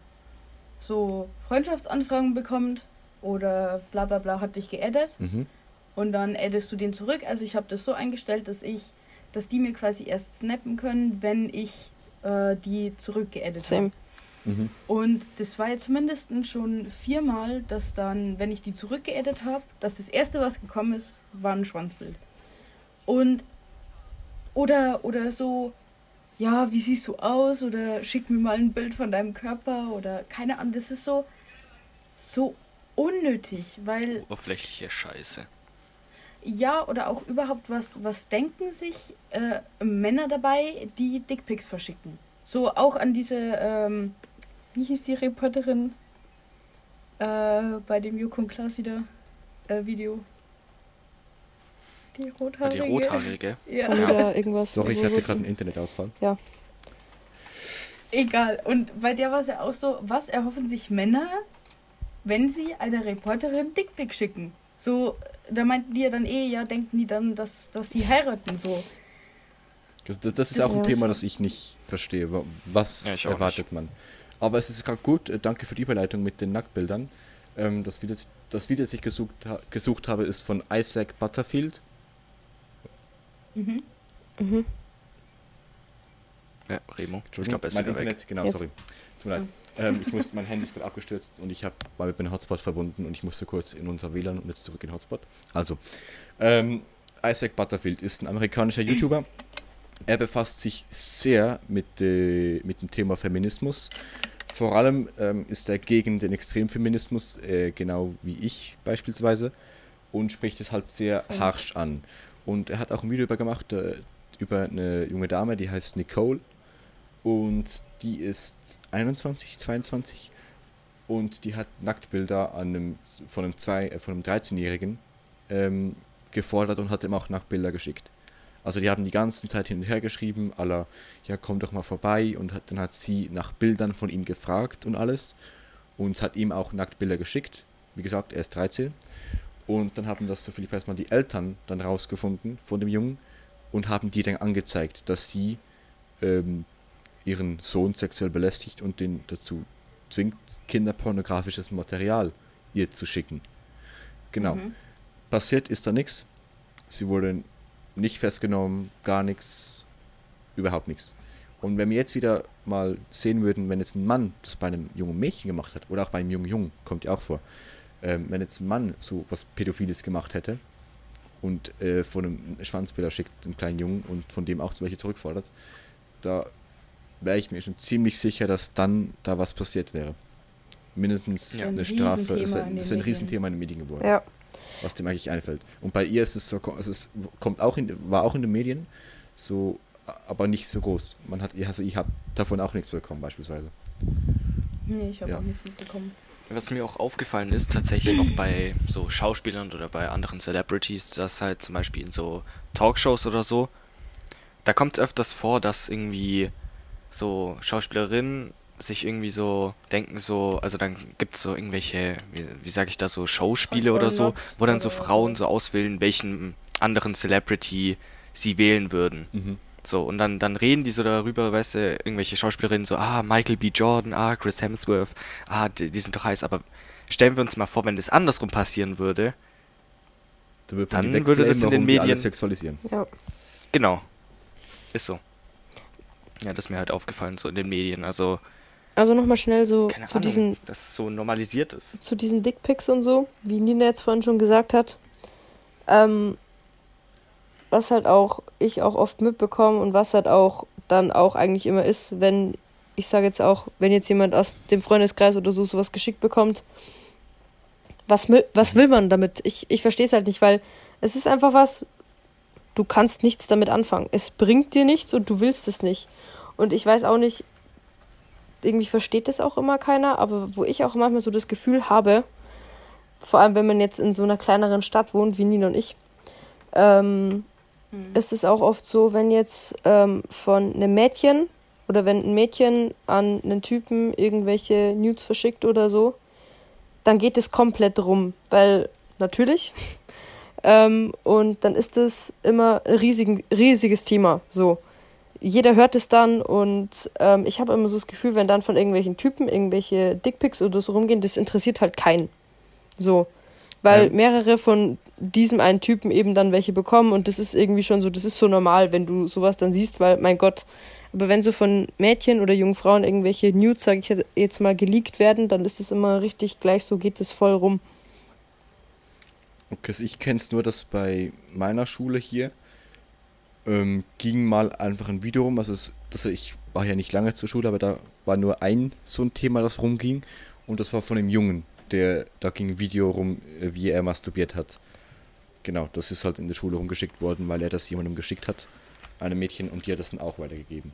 so Freundschaftsanfragen bekommt oder bla bla bla hat dich geaddet Mhm. und dann addest du den zurück. Also ich habe das so eingestellt, dass ich, dass die mir quasi erst snappen können, wenn ich äh, die zurückgeaddet habe. Mhm. Und das war jetzt mindestens schon viermal, dass dann, wenn ich die zurückgeaddet habe, dass das erste, was gekommen ist, war ein Schwanzbild. Und oder oder so, ja, wie siehst du aus? Oder schick mir mal ein Bild von deinem Körper oder keine Ahnung. Das ist so so unnötig, weil Oberflächliche Scheiße. ja oder auch überhaupt was was denken sich äh, Männer dabei, die Dickpics verschicken. So auch an diese ähm, wie hieß die Reporterin äh, bei dem Joko und Klaas wieder äh, Video. Die Ja, rothaarige. die rothaarige. Ja. Oder irgendwas. Sorry, ich hatte gerade einen Internetausfall. Egal. Und bei der war es ja auch so, was erhoffen sich Männer, wenn sie einer Reporterin Dickpick schicken? So, da meinten die ja dann eh, ja, denken die dann, dass, dass sie heiraten, so. Das, das, das ist Das auch ein Thema, das ich nicht verstehe. Wa- Was Ja, erwartet man? Aber es ist gerade gut, äh, danke für die Überleitung mit den Nacktbildern. Ähm, das, Video, das Video, das ich gesucht, gesucht habe, ist von Isaac Butterfield. Mhm. Mhm. Ja, Remo. Ich Entschuldigung, glaube, er ist mein wieder Internet, weg. genau, Jetzt. sorry. Tut mir leid. Ähm, ich muss, mein Handy ist gerade abgestürzt und ich habe war mit meinem Hotspot verbunden und ich musste kurz in unser WLAN und jetzt zurück in den Hotspot. Also, ähm, Isaac Butterfield ist ein amerikanischer YouTuber. Er befasst sich sehr mit, äh, mit dem Thema Feminismus. Vor allem ähm, ist er gegen den Extremfeminismus, äh, genau wie ich beispielsweise, und spricht es halt sehr Same. harsch an. Und er hat auch ein Video über gemacht, äh, über eine junge Dame, die heißt Nicole. Und die ist 21, 22. Und die hat Nacktbilder an einem, von einem, äh, einem 13-Jährigen ähm, gefordert und hat ihm auch Nacktbilder geschickt. Also die haben die ganze Zeit hin und her geschrieben, aller, ja komm doch mal vorbei. Und hat, dann hat sie nach Bildern von ihm gefragt und alles. Und hat ihm auch Nacktbilder geschickt. Wie gesagt, er ist 13. Und dann haben das, so viel ich weiß mal, die Eltern dann rausgefunden von dem Jungen und haben die dann angezeigt, dass sie ähm, ihren Sohn sexuell belästigt und den dazu zwingt, kinderpornografisches Material ihr zu schicken. Genau. Mhm. Passiert ist da nichts. Sie wurde nicht festgenommen, gar nichts, überhaupt nichts. Und wenn wir jetzt wieder mal sehen würden, wenn jetzt ein Mann das bei einem jungen Mädchen gemacht hat, oder auch bei einem jungen Jungen, kommt ja auch vor, ähm, wenn jetzt ein Mann so was Pädophiles gemacht hätte und äh, von einem Schwanzbilder schickt, einen kleinen Jungen, und von dem auch so welche zurückfordert, da wäre ich mir schon ziemlich sicher, dass dann da was passiert wäre. Mindestens Ja. eine Ein Strafe. Es wäre das wär ein Medien. Riesenthema in den Medien geworden Ja, was dem eigentlich einfällt. Und bei ihr ist es so, es ist, kommt auch in, war auch in den Medien, so aber nicht so groß. Man hat, also ich habe davon auch nichts bekommen, beispielsweise. Nee, ich habe Ja. auch nichts mitbekommen. Was mir auch aufgefallen ist, tatsächlich auch bei so Schauspielern oder bei anderen Celebrities, dass halt zum Beispiel in so Talkshows oder so, da kommt es öfters vor, dass irgendwie so Schauspielerinnen sich irgendwie so denken so, also dann gibt es so irgendwelche, wie, wie sage ich da, so Showspiele oder so, wo dann so Frauen so auswählen, welchen anderen Celebrity sie wählen würden. Mhm. So, und dann, dann reden die so darüber, weißt du, irgendwelche Schauspielerinnen so, ah, Michael B. Jordan, ah, Chris Hemsworth, ah, die, die sind doch heiß, aber stellen wir uns mal vor, wenn das andersrum passieren würde. Da Dann man die würde das in den Medien- sexualisieren. Ja. Genau. Ist so. Ja, das ist mir halt aufgefallen, so in den Medien. Also, Also nochmal schnell so keine zu Ahnung, diesen, dass es so normalisiert ist. zu diesen Dickpics und so, wie Nina jetzt vorhin schon gesagt hat. Ähm, was halt auch ich auch oft mitbekomme und was halt auch dann auch eigentlich immer ist, wenn, ich sage jetzt auch, wenn jetzt jemand aus dem Freundeskreis oder so sowas geschickt bekommt, was, was will man damit? Ich, ich verstehe es halt nicht, weil es ist einfach was, du kannst nichts damit anfangen. Es bringt dir nichts und du willst es nicht. Und ich weiß auch nicht, irgendwie versteht das auch immer keiner, aber wo ich auch manchmal so das Gefühl habe, vor allem wenn man jetzt in so einer kleineren Stadt wohnt, wie Nina und ich, ähm, ist es auch oft so, wenn jetzt ähm, von einem Mädchen oder wenn ein Mädchen an einen Typen irgendwelche Nudes verschickt oder so, dann geht es komplett rum, weil natürlich. <laughs> ähm, und dann ist es immer ein riesigen, riesiges Thema. So. Jeder hört es dann und ähm, ich habe immer so das Gefühl, wenn dann von irgendwelchen Typen irgendwelche Dickpics oder so rumgehen, das interessiert halt keinen. So. Weil Ja. mehrere von diesem einen Typen eben dann welche bekommen und das ist irgendwie schon so, das ist so normal, wenn du sowas dann siehst, weil, mein Gott, aber wenn so von Mädchen oder jungen Frauen irgendwelche Nudes, sage ich jetzt mal, geleakt werden, dann ist es immer richtig gleich so, geht es voll rum. Okay, ich kenne es nur, dass bei meiner Schule hier ähm, ging mal einfach ein Video rum. Also, es, das, ich war ja nicht lange zur Schule, aber da war nur ein so ein Thema, das rumging. Und das war von einem Jungen, der da ging ein Video rum, äh, wie er masturbiert hat. Genau, das ist halt in der Schule rumgeschickt worden, weil er das jemandem geschickt hat, einem Mädchen, und die hat das dann auch weitergegeben.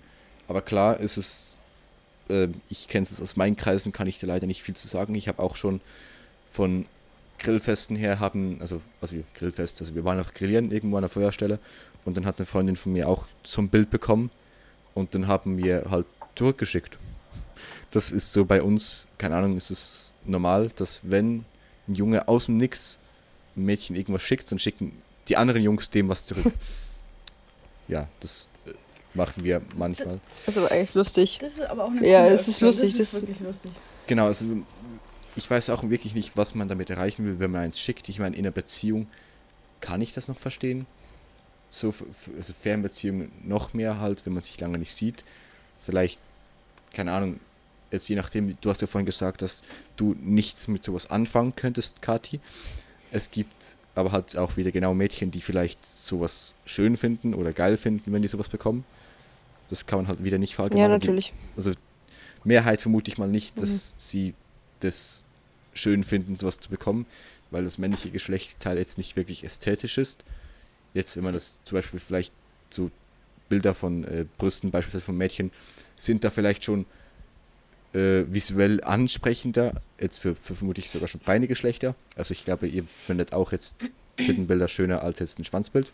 Aber klar ist es, äh, ich kenne es aus meinen Kreisen, kann ich da leider nicht viel zu sagen. Ich habe auch schon von Grillfesten her haben, also, also Grillfest, also wir waren auf Grillieren irgendwo an der Feuerstelle und dann hat eine Freundin von mir auch so ein Bild bekommen und dann haben wir halt zurückgeschickt. Das ist so bei uns, keine Ahnung, ist es normal, dass wenn ein Junge aus dem Nix Mädchen irgendwas schickt, dann schicken die anderen Jungs dem was zurück. <laughs> ja, das äh, machen wir manchmal. Das ist aber eigentlich lustig. Das ist aber auch eine Ja, es ist lustig, Das das- ist wirklich lustig. Genau, also ich weiß auch wirklich nicht, was man damit erreichen will, wenn man eins schickt. Ich meine, in einer Beziehung kann ich das noch verstehen. So, also Fernbeziehungen noch mehr halt, wenn man sich lange nicht sieht. Vielleicht, keine Ahnung, jetzt je nachdem, du hast ja vorhin gesagt, dass du nichts mit sowas anfangen könntest, Kathi. Es gibt aber halt auch wieder genau Mädchen, die vielleicht sowas schön finden oder geil finden, wenn die sowas bekommen. Das kann man halt wieder nicht Ja, verallgemeinern. Die- natürlich. also Mehrheit vermute ich mal nicht, Mhm. dass sie das schön finden, sowas zu bekommen, weil das männliche Geschlechtsteil jetzt nicht wirklich ästhetisch ist. Jetzt, wenn man das zum Beispiel vielleicht so Bilder von äh, Brüsten, beispielsweise von Mädchen, sind da vielleicht schon äh, visuell ansprechender, jetzt für, für vermutlich sogar schon beide Geschlechter. Also ich glaube, ihr findet auch jetzt Tittenbilder schöner als jetzt ein Schwanzbild.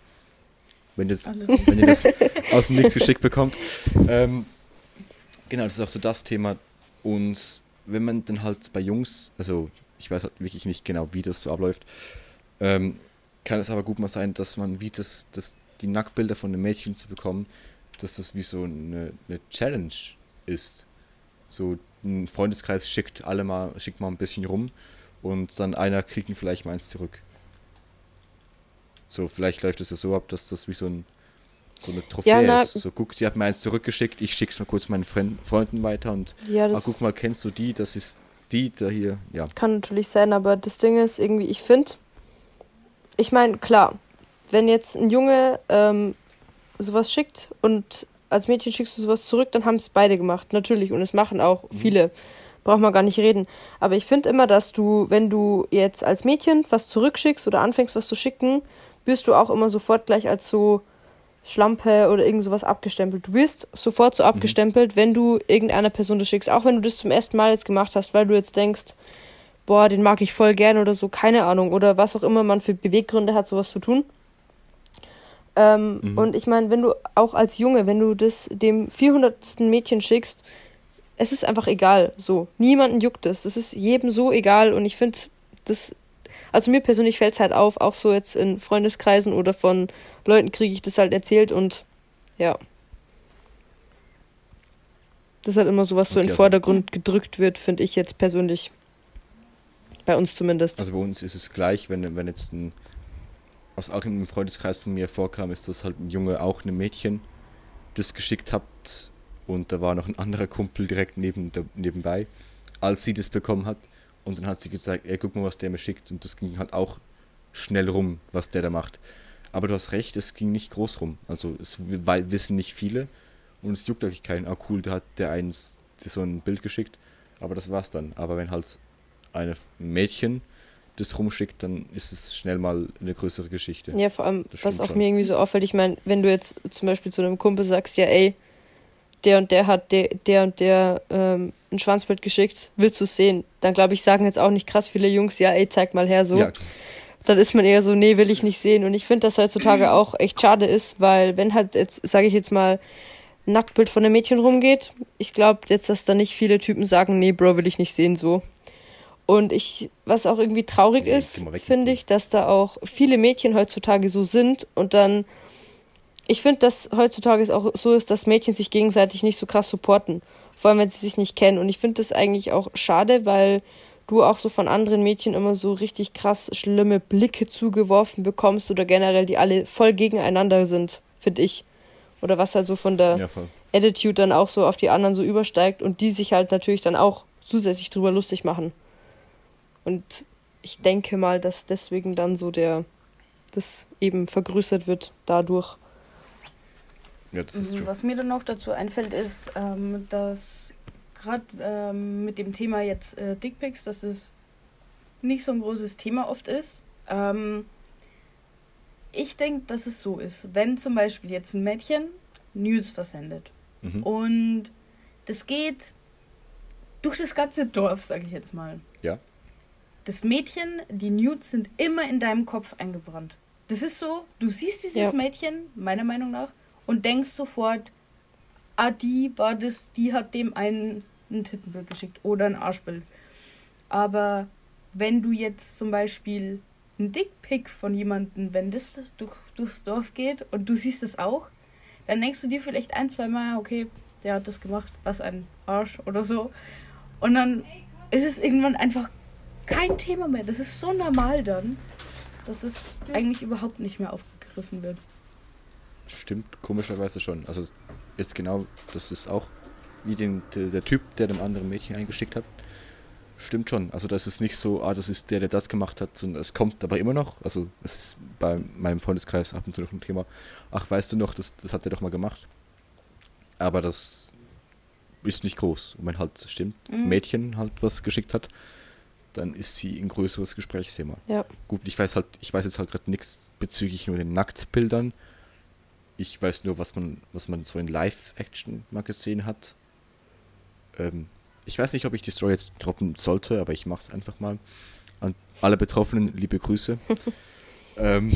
Wenn das, wenn ihr das <laughs> aus dem Nichts geschickt bekommt. Ähm, genau, das ist auch so das Thema. Und wenn man dann halt bei Jungs, also ich weiß halt wirklich nicht genau, wie das so abläuft, ähm, kann es aber gut mal sein, dass man, wie das, das die Nacktbilder von den Mädchen zu bekommen, dass das wie so eine, eine Challenge ist. So ein Freundeskreis schickt alle mal, schickt mal ein bisschen rum und dann einer kriegt ihn vielleicht mal eins zurück. So, vielleicht läuft es ja so ab, dass das wie so ein so eine Trophäe na- ist. So, guck, die hat mir eins zurückgeschickt, ich schick's mal kurz meinen Fren Freunden weiter und Ja, ah, guck mal, kennst du die? Das ist die da hier. Ja. kann natürlich sein, aber das Ding ist irgendwie, ich finde, ich meine, klar, wenn jetzt ein Junge ähm, sowas schickt und als Mädchen schickst du sowas zurück, dann haben es beide gemacht, natürlich. Und es machen auch viele. Braucht man gar nicht reden. Aber ich finde immer, dass du, wenn du jetzt als Mädchen was zurückschickst oder anfängst, was zu schicken, wirst du auch immer sofort gleich als so Schlampe oder irgend sowas abgestempelt. Du wirst sofort so abgestempelt, wenn du irgendeiner Person das schickst. Auch wenn du das zum ersten Mal jetzt gemacht hast, weil du jetzt denkst, boah, den mag ich voll gern oder so, keine Ahnung. Oder was auch immer man für Beweggründe hat, sowas zu tun. Ähm, Mhm. Und ich meine, wenn du auch als Junge, wenn du das dem 400. Mädchen schickst, es ist einfach egal. So, niemanden juckt es. Es ist jedem so egal. Und ich finde, das, also mir persönlich fällt es halt auf, auch so jetzt in Freundeskreisen oder von Leuten kriege ich das halt erzählt und ja. Das ist halt immer so, was so in den also- Vordergrund gedrückt wird, finde ich jetzt persönlich. Bei uns zumindest. Also bei uns ist es gleich, wenn, wenn jetzt ein, was auch im Freundeskreis von mir vorkam, ist, dass halt ein Junge auch einem Mädchen das geschickt hat und da war noch ein anderer Kumpel direkt neben, der, nebenbei, als sie das bekommen hat und dann hat sie gesagt, ey, guck mal, was der mir schickt und das ging halt auch schnell rum, was der da macht. Aber du hast recht, es ging nicht groß rum. Also es wissen nicht viele und es juckt eigentlich keinen. Ah cool, da hat der eins so ein Bild geschickt, aber das war's dann. Aber wenn halt ein Mädchen das rumschickt, dann ist es schnell mal eine größere Geschichte. Ja, vor allem, was auch schon. mir irgendwie so auffällt, ich meine, wenn du jetzt zum Beispiel zu einem Kumpel sagst, ja, ey, der und der hat der, der und der ähm, ein Schwanzbild geschickt, willst du es sehen? Dann glaube ich, sagen jetzt auch nicht krass viele Jungs, ja, ey, zeig mal her so. Ja, Dann ist man eher so, nee, will ich nicht sehen. Und ich finde, dass heutzutage <clears throat> auch echt schade ist, weil wenn halt jetzt, sage ich jetzt mal, ein Nacktbild von einem Mädchen rumgeht, ich glaube jetzt, dass da nicht viele Typen sagen, nee, Bro, will ich nicht sehen so. Und ich, was auch irgendwie traurig Nee, ist, finde ich, dass da auch viele Mädchen heutzutage so sind und dann, ich finde, dass heutzutage es auch so ist, dass Mädchen sich gegenseitig nicht so krass supporten. Vor allem, wenn sie sich nicht kennen. Und ich finde das eigentlich auch schade, weil du auch so von anderen Mädchen immer so richtig krass schlimme Blicke zugeworfen bekommst oder generell, die alle voll gegeneinander sind, finde ich. Oder was halt so von der ja. Attitude dann auch so auf die anderen so übersteigt und die sich halt natürlich dann auch zusätzlich drüber lustig machen. Und ich denke mal, dass deswegen dann so der, das eben vergrößert wird dadurch. Ja, das ist Mhm. Was mir dann noch dazu einfällt, ist, ähm, dass gerade ähm, mit dem Thema jetzt äh, Dickpics, dass es nicht so ein großes Thema oft ist. Ähm, ich denke, dass es so ist, wenn zum Beispiel jetzt ein Mädchen News versendet Mhm. und das geht durch das ganze Dorf, sage ich jetzt mal. Ja. Das Mädchen, die Nudes sind immer in deinem Kopf eingebrannt. Das ist so, du siehst dieses Ja. Mädchen, meiner Meinung nach, und denkst sofort, ah, die war das, die hat dem einen ein Tittenbild geschickt oder ein Arschbild. Aber wenn du jetzt zum Beispiel ein Dickpick von jemandem, wenn das durch, durchs Dorf geht und du siehst es auch, dann denkst du dir vielleicht ein, zwei Mal, okay, der hat das gemacht, was ein Arsch oder so. Und dann ist es irgendwann einfach kein Thema mehr. Das ist so normal dann, dass es eigentlich überhaupt nicht mehr aufgegriffen wird. Stimmt, komischerweise schon. Also jetzt genau, das ist auch wie den, der, der Typ, der dem anderen Mädchen eingeschickt hat. Stimmt schon. Also das ist nicht so, ah, das ist der, der das gemacht hat, sondern es kommt aber immer noch. Also es ist bei meinem Freundeskreis ab und zu noch ein Thema. Ach, weißt du noch, das, das hat er doch mal gemacht. Aber das ist nicht groß. Und wenn halt stimmt, Mhm. Mädchen halt was geschickt hat, dann ist sie ein größeres Gesprächsthema. Ja. Gut, ich weiß halt, ich weiß jetzt halt gerade nichts bezüglich nur den Nacktbildern. Ich weiß nur, was man, was man so in Live-Action mal gesehen hat. Ähm, ich weiß nicht, ob ich die Story jetzt droppen sollte, aber ich mache es einfach mal. An alle Betroffenen, liebe Grüße. <laughs> ähm,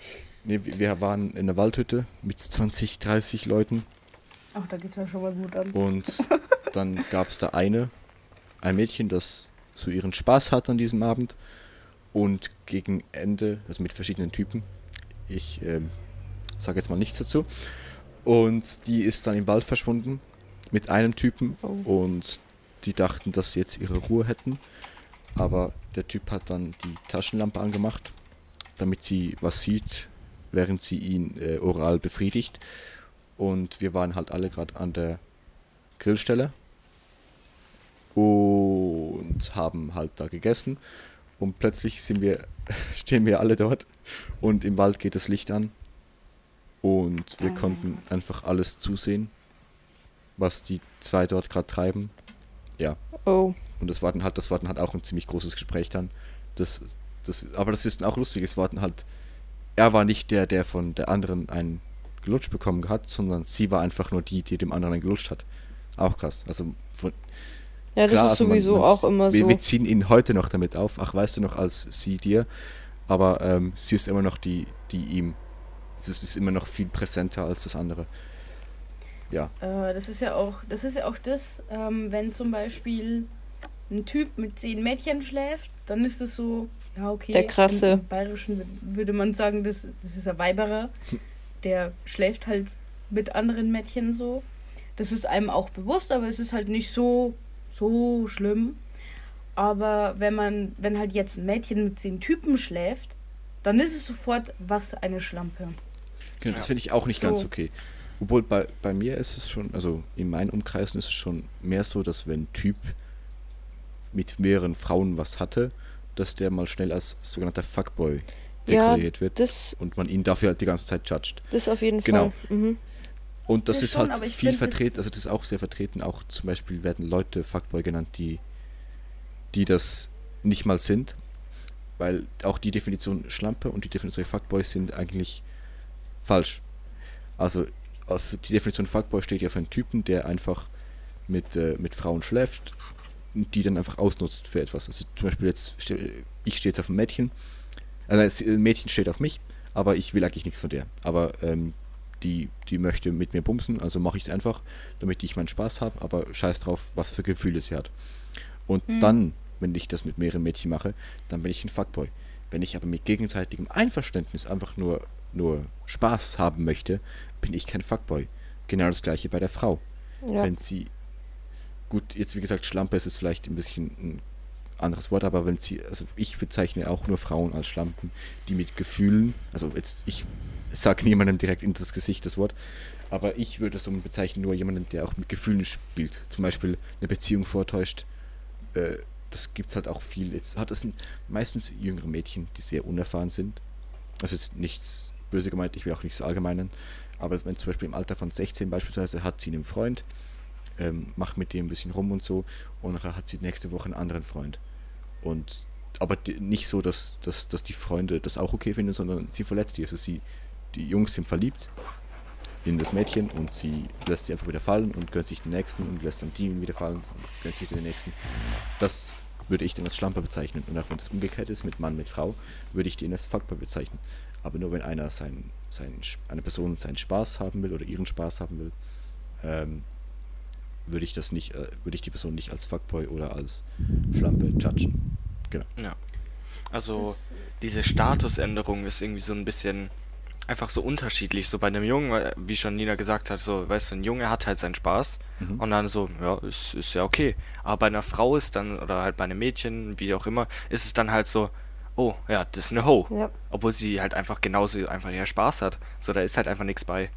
<laughs> nee, wir waren in einer Waldhütte mit 20, 30 Leuten Ach, da geht ja schon mal gut an. und <laughs> dann gab es da eine, ein Mädchen, das so ihren Spaß hat an diesem Abend. Und gegen Ende, also mit verschiedenen Typen, ich ähm, sage jetzt mal nichts dazu. Und die ist dann im Wald verschwunden mit einem Typen. Oh. Und die dachten, dass sie jetzt ihre Ruhe hätten. Aber der Typ hat dann die Taschenlampe angemacht, damit sie was sieht, während sie ihn äh, oral befriedigt. Und wir waren halt alle gerade an der Grillstelle und haben halt da gegessen. Und plötzlich sind wir, <laughs> stehen wir alle dort und im Wald geht das Licht an. Und wir Oh. konnten einfach alles zusehen, was die zwei dort gerade treiben. Ja, Oh, und das war dann halt, das war dann halt auch ein ziemlich großes Gespräch dann. Das, das, aber das ist dann auch lustig. Es war dann halt, er war nicht der, der von der anderen ein gelutscht bekommen hat, sondern sie war einfach nur die, die dem anderen gelutscht hat. Auch krass. Also von, ja, das klar, ist also sowieso man, man, auch immer wir, so. Wir ziehen ihn heute noch damit auf. Ach, weißt du noch, als sie dir. Aber ähm, sie ist immer noch die, die ihm. Es ist immer noch viel präsenter als das andere. Ja. Äh, das ist ja auch, das ist ja auch das, ähm, wenn zum Beispiel ein Typ mit zehn Mädchen schläft, dann ist es so, ja, okay. Der krasse. Im, im Bayerischen würde man sagen, das, das ist ein Weiberer. <laughs> Der schläft halt mit anderen Mädchen so. Das ist einem auch bewusst, aber es ist halt nicht so, so schlimm. Aber wenn man, wenn halt jetzt ein Mädchen mit zehn Typen schläft, dann ist es sofort was eine Schlampe. Genau, das finde ich auch nicht so. ganz okay. Obwohl bei, bei mir ist es schon, also in meinen Umkreisen ist es schon mehr so, dass wenn ein Typ mit mehreren Frauen was hatte, dass der mal schnell als sogenannter Fuckboy deklariert ja, wird und man ihn dafür halt die ganze Zeit judgt. Das auf jeden genau. Fall. Mhm. Und das, das ist schon, halt viel vertreten, also das ist auch sehr vertreten, auch zum Beispiel werden Leute Fuckboy genannt, die, die das nicht mal sind, weil auch die Definition Schlampe und die Definition Fuckboy sind eigentlich falsch. Also die Definition Fuckboy steht ja für einen Typen, der einfach mit, äh, mit Frauen schläft, die dann einfach ausnutzt für etwas. Also zum Beispiel jetzt, ich stehe jetzt auf ein Mädchen, also ein Mädchen steht auf mich, aber ich will eigentlich nichts von der. Aber ähm, die, die möchte mit mir bumsen, also mache ich es einfach, damit ich meinen Spaß habe, aber scheiß drauf, was für Gefühle sie hat. Und hm. dann, wenn ich das mit mehreren Mädchen mache, dann bin ich ein Fuckboy. Wenn ich aber mit gegenseitigem Einverständnis einfach nur, nur Spaß haben möchte, bin ich kein Fuckboy. Genau das gleiche bei der Frau. Ja. Wenn sie gut, jetzt wie gesagt, Schlampe ist es vielleicht ein bisschen ein anderes Wort, aber wenn sie, also ich bezeichne auch nur Frauen als Schlampen, die mit Gefühlen, also jetzt, ich sage niemandem direkt in das Gesicht das Wort, aber ich würde so bezeichnen nur jemanden, der auch mit Gefühlen spielt. Zum Beispiel eine Beziehung vortäuscht. Äh, das gibt es halt auch viel. Es hat es meistens jüngere Mädchen, die sehr unerfahren sind. Also ist nichts böse gemeint, ich will auch nicht so allgemeinen. Aber wenn zum Beispiel im Alter von 16 beispielsweise hat sie einen Freund, ähm, macht mit dem ein bisschen rum und so und nachher hat sie nächste Woche einen anderen Freund. Und aber die, nicht so, dass, dass, dass die Freunde das auch okay finden, sondern sie verletzt die. Also sie, die Jungs sind verliebt in das Mädchen und sie lässt sie einfach wieder fallen und gönnt sich den nächsten und lässt dann die wieder fallen und gönnt sich den nächsten. Das würde ich dann als Schlamper bezeichnen. Und auch wenn das umgekehrt ist mit Mann, mit Frau, würde ich den als Fuckboy bezeichnen. Aber nur wenn einer sein, sein, eine Person seinen Spaß haben will oder ihren Spaß haben will, ähm, würde ich das nicht, äh, würde ich die Person nicht als Fuckboy oder als Schlampe judgen. Genau. Ja. Also das diese Statusänderung ist irgendwie so ein bisschen einfach so unterschiedlich. So bei einem Jungen, wie schon Nina gesagt hat, so, weißt du, ein Junge hat halt seinen Spaß mhm. und dann so, ja, ist, ist ja okay. Aber bei einer Frau ist dann, oder halt bei einem Mädchen, wie auch immer, ist es dann halt so, oh, ja, das ist eine Ho. Ja. Obwohl sie halt einfach genauso einfach ihr Spaß hat. So, da ist halt einfach nichts bei.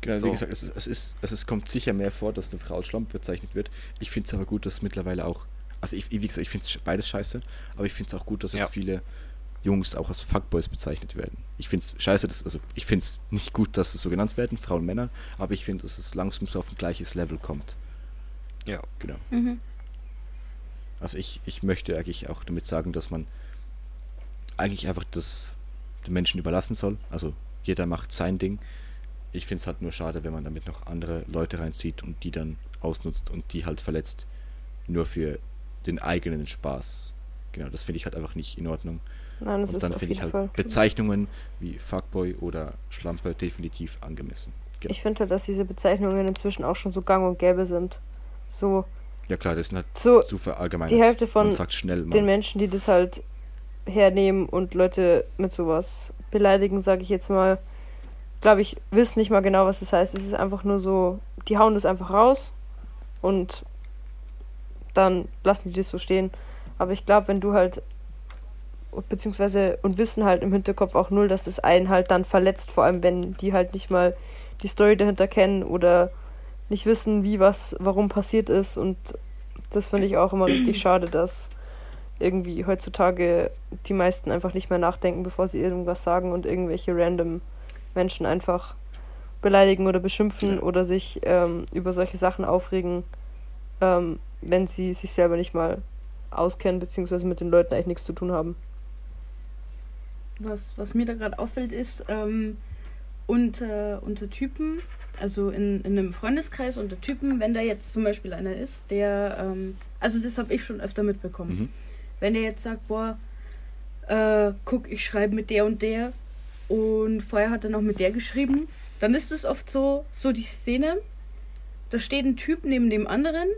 Genau, so. wie gesagt, es, ist, es, ist, es ist, kommt sicher mehr vor, dass eine Frau als Schlampe bezeichnet wird. Ich finde es aber gut, dass es mittlerweile auch, also ich, wie gesagt, ich finde es beides scheiße, aber ich finde es auch gut, dass jetzt ja. viele Jungs auch als Fuckboys bezeichnet werden. Ich finde es scheiße, dass, also ich finde es nicht gut, dass es so genannt werden, Frauen und Männer, aber ich finde, dass es langsam so auf ein gleiches Level kommt. Ja. Genau. Mhm. Also ich, ich möchte eigentlich auch damit sagen, dass man eigentlich einfach das den Menschen überlassen soll. Also jeder macht sein Ding ich finde es halt nur schade, wenn man damit noch andere Leute reinzieht und die dann ausnutzt und die halt verletzt, nur für den eigenen Spaß. Genau, das finde ich halt einfach nicht in Ordnung. Nein, das und dann finde ich halt Fall. Bezeichnungen wie Fuckboy oder Schlampe definitiv angemessen. Genau. Ich finde halt, dass diese Bezeichnungen inzwischen auch schon so gang und gäbe sind. So. Ja klar, das sind halt so zu verallgemeinert. Die Hälfte von den Menschen, die das halt hernehmen und Leute mit sowas beleidigen, sage ich jetzt mal, glaube ich, wissen nicht mal genau, was das heißt. Es ist einfach nur so, die hauen das einfach raus und dann lassen die das so stehen. Aber ich glaube, wenn du halt, beziehungsweise, und wissen halt im Hinterkopf auch null, dass das einen halt dann verletzt, vor allem wenn die halt nicht mal die Story dahinter kennen oder nicht wissen, wie was, warum passiert ist. Und das finde ich auch immer richtig <clears throat> schade, dass irgendwie heutzutage die meisten einfach nicht mehr nachdenken, bevor sie irgendwas sagen und irgendwelche random Menschen einfach beleidigen oder beschimpfen ja. oder sich ähm, über solche Sachen aufregen, ähm, wenn sie sich selber nicht mal auskennen, beziehungsweise mit den Leuten eigentlich nichts zu tun haben. Was, was mir da gerade auffällt, ist, ähm, unter, unter Typen, also in, in einem Freundeskreis unter Typen, wenn da jetzt zum Beispiel einer ist, der, ähm, also das habe ich schon öfter mitbekommen, Mhm. wenn der jetzt sagt, boah, äh, guck, ich schreibe mit der und der und vorher hat er noch mit der geschrieben, dann ist es oft so, so die Szene, da steht ein Typ neben dem anderen,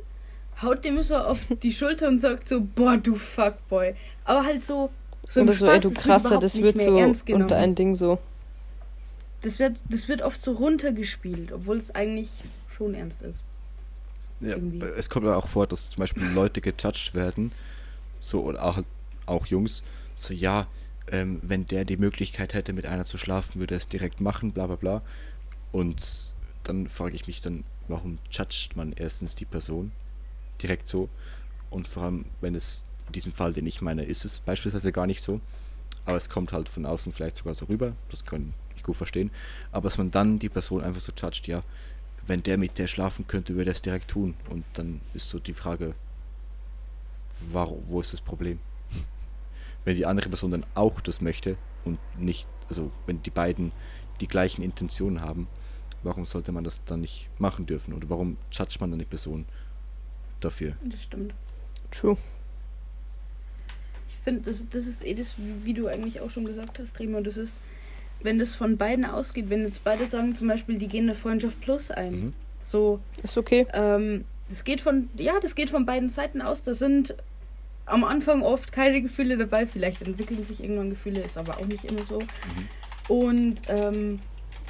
haut dem so auf die Schulter und sagt so, boah, du Fuckboy. Aber halt so, so Oder so, ey, du wird krasser, das wird so unter ein Ding so. Das wird, das wird oft so runtergespielt, obwohl es eigentlich schon ernst ist. Ja, irgendwie. es kommt aber auch vor, dass zum Beispiel Leute gejudged werden, so oder auch, auch Jungs, so ja, ähm, wenn der die Möglichkeit hätte, mit einer zu schlafen, würde er es direkt machen, bla bla bla. Und dann frage ich mich dann, warum judgt man erstens die Person direkt so? Und vor allem, wenn es in diesem Fall, den ich meine, ist es beispielsweise gar nicht so. Aber es kommt halt von außen vielleicht sogar so rüber, das kann ich gut verstehen. Aber dass man dann die Person einfach so judgt, ja, wenn der mit der schlafen könnte, würde er es direkt tun. Und dann ist so die Frage, warum, wo ist das Problem? <laughs> Wenn die andere Person dann auch das möchte und nicht, also wenn die beiden die gleichen Intentionen haben, warum sollte man das dann nicht machen dürfen? Oder warum judgt man dann die Person dafür? Das stimmt. True. Ich finde, das, das ist eh das, wie du eigentlich auch schon gesagt hast, Remo, das ist, wenn das von beiden ausgeht, wenn jetzt beide sagen, zum Beispiel, die gehen eine Freundschaft plus ein. Mhm. So, Ist okay. ähm, das geht von, ja, das geht von beiden Seiten aus. Da sind am Anfang oft keine Gefühle dabei. Vielleicht entwickeln sich irgendwann Gefühle, ist aber auch nicht immer so. Und ähm,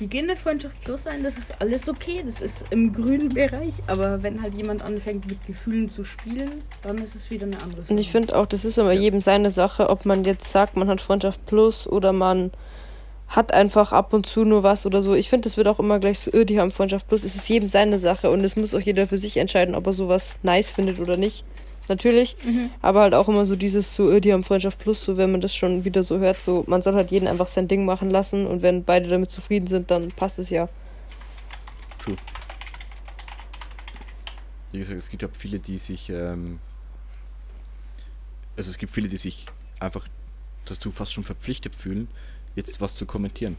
die gehen eine Freundschaft plus ein, das ist alles okay. Das ist im grünen Bereich. Aber wenn halt jemand anfängt mit Gefühlen zu spielen, dann ist es wieder eine andere Sache. Und ich finde auch, das ist immer Ja. jedem seine Sache, ob man jetzt sagt, man hat Freundschaft plus oder man hat einfach ab und zu nur was oder so. Ich finde, das wird auch immer gleich so, öh, die haben Freundschaft plus. Es ist jedem seine Sache und es muss auch jeder für sich entscheiden, ob er sowas nice findet oder nicht. Natürlich. Mhm. Aber halt auch immer so dieses so, öh, die haben Freundschaft plus, so wenn man das schon wieder so hört, so man soll halt jeden einfach sein Ding machen lassen und wenn beide damit zufrieden sind, dann passt es ja. True. Wie gesagt, es gibt ja viele, die sich, ähm, also es gibt viele, die sich einfach dazu fast schon verpflichtet fühlen, jetzt was zu kommentieren.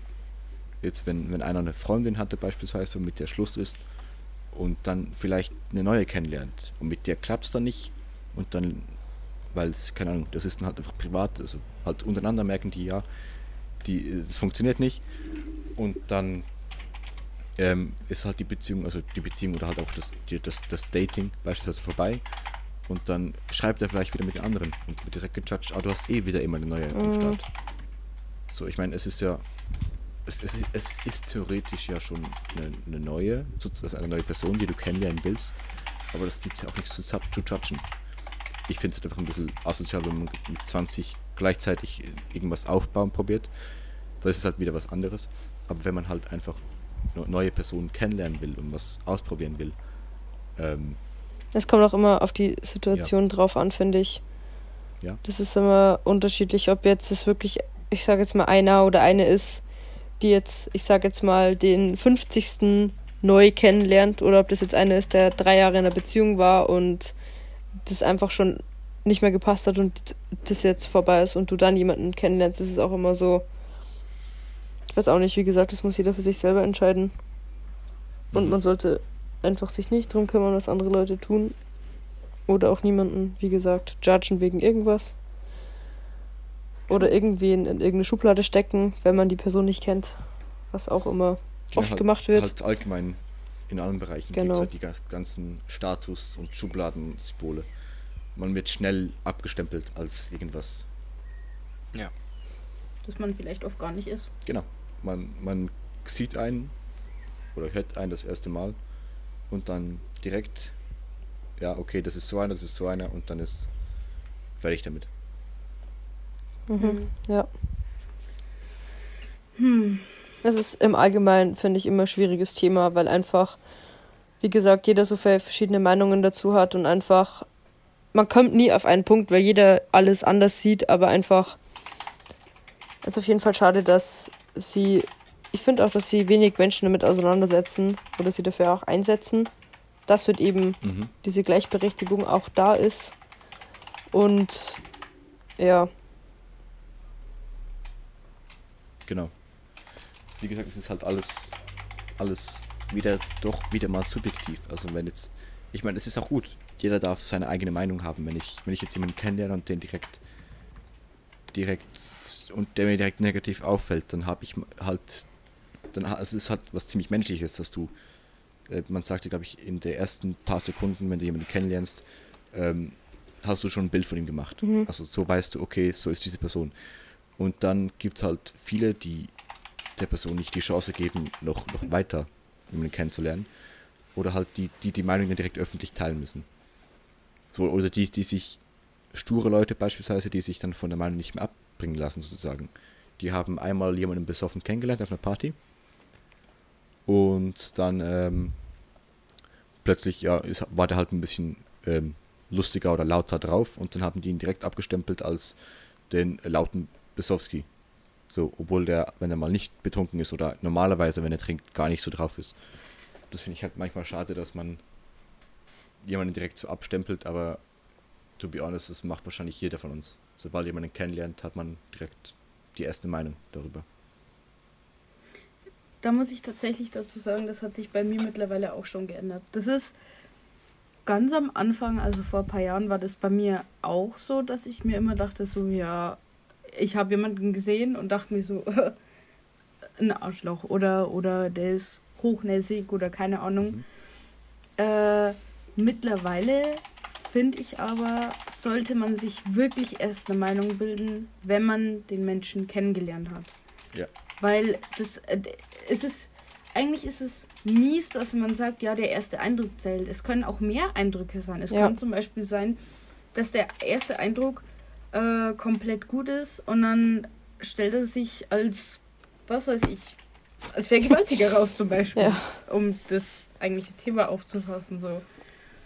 Jetzt, wenn, wenn einer eine Freundin hatte beispielsweise und mit der Schluss ist und dann vielleicht eine neue kennenlernt und mit der klappt es dann nicht und dann, weil es, keine Ahnung, das ist dann halt einfach privat, also halt untereinander merken die, ja, die, es funktioniert nicht und dann ähm, ist halt die Beziehung, also die Beziehung oder halt auch das, die, das, das Dating beispielsweise vorbei. Und dann schreibt er vielleicht wieder mit den anderen und wird direkt gejudged, ah, du hast eh wieder immer eine neue am Start. So, ich meine, es ist ja, es, es, ist, es ist theoretisch ja schon eine, eine neue, also eine neue Person, die du kennenlernen willst, aber das gibt es ja auch nichts zu, zu judgen. Ich finde es halt einfach ein bisschen asozial, wenn man mit 20 gleichzeitig irgendwas aufbauen probiert. Da ist es halt wieder was anderes. Aber wenn man halt einfach ne- neue Personen kennenlernen will und was ausprobieren will, ähm, Es kommt auch immer auf die Situation drauf an, finde ich. Ja. Das ist immer unterschiedlich, ob jetzt es wirklich, ich sage jetzt mal, einer oder eine ist, die jetzt, ich sage jetzt mal, den 50. neu kennenlernt oder ob das jetzt eine ist, der drei Jahre in einer Beziehung war und das einfach schon nicht mehr gepasst hat und das jetzt vorbei ist und du dann jemanden kennenlernst, ist auch immer so. Ich weiß auch nicht, wie gesagt, das muss jeder für sich selber entscheiden. Und Mhm. man sollte einfach sich nicht drum kümmern, was andere Leute tun. Oder auch niemanden, wie gesagt, judgen wegen irgendwas. Oder irgendwen in irgendeine Schublade stecken, wenn man die Person nicht kennt. Was auch immer Genau, oft halt- gemacht wird. Halt allgemein in allen Bereichen gibt Genau. es halt die ganzen Status- und Schubladen-Symbole. Man wird schnell abgestempelt als irgendwas. Ja. dass man vielleicht oft gar nicht ist. Genau. Man, man sieht einen oder hört einen das erste Mal und dann direkt, ja, okay, das ist so einer, das ist so einer und dann ist fertig damit. Mhm. Ja. Hm. Es ist im Allgemeinen, finde ich, immer ein schwieriges Thema, weil einfach, wie gesagt, jeder so viele verschiedene Meinungen dazu hat und einfach, man kommt nie auf einen Punkt, weil jeder alles anders sieht, aber einfach, es ist auf jeden Fall schade, dass sie, ich finde auch, dass sie wenig Menschen damit auseinandersetzen oder sie dafür auch einsetzen, dass wird eben Mhm. diese Gleichberechtigung auch da ist. Und ja, Genau. wie gesagt, es ist halt alles, alles wieder doch wieder mal subjektiv. Also wenn jetzt, ich meine, es ist auch gut. Jeder darf seine eigene Meinung haben. Wenn ich, wenn ich jetzt jemanden kennenlerne und den direkt, direkt und der mir direkt negativ auffällt, dann habe ich halt, dann es ist halt was ziemlich Menschliches, dass du, äh, man sagte, glaube ich, in den ersten paar Sekunden, wenn du jemanden kennenlernst, ähm, hast du schon ein Bild von ihm gemacht. Mhm. Also so weißt du, okay, so ist diese Person. Und dann gibt es halt viele, die der Person nicht die Chance geben, noch, noch weiter jemanden kennenzulernen. Oder halt die, die die Meinung dann direkt öffentlich teilen müssen. So, oder die, die sich, sture Leute beispielsweise, die sich dann von der Meinung nicht mehr abbringen lassen, sozusagen. Die haben einmal jemanden besoffen kennengelernt auf einer Party. Und dann ähm, plötzlich, ja, ist, war der halt ein bisschen ähm, lustiger oder lauter drauf und dann haben die ihn direkt abgestempelt als den lauten Besowski. So, obwohl der, wenn er mal nicht betrunken ist oder normalerweise, wenn er trinkt, gar nicht so drauf ist. Das finde ich halt manchmal schade, dass man jemanden direkt so abstempelt, aber to be honest, das macht wahrscheinlich jeder von uns. Sobald jemanden kennenlernt, hat man direkt die erste Meinung darüber. Da muss ich tatsächlich dazu sagen, das hat sich bei mir mittlerweile auch schon geändert. Das ist ganz am Anfang, also vor ein paar Jahren, war das bei mir auch so, dass ich mir immer dachte, so, ja, ich habe jemanden gesehen und dachte mir so, <laughs> ein Arschloch oder, oder der ist hochnäsig oder keine Ahnung. Mhm. Äh, mittlerweile finde ich aber, sollte man sich wirklich erst eine Meinung bilden, wenn man den Menschen kennengelernt hat. Ja. Weil das, äh, es ist, eigentlich ist es mies, dass man sagt, ja, der erste Eindruck zählt. Es können auch mehr Eindrücke sein. Es ja. kann zum Beispiel sein, dass der erste Eindruck äh, komplett gut ist und dann stellt er sich als, was weiß ich, als Vergewaltiger <laughs> raus zum Beispiel, ja. um das eigentliche Thema aufzufassen. So.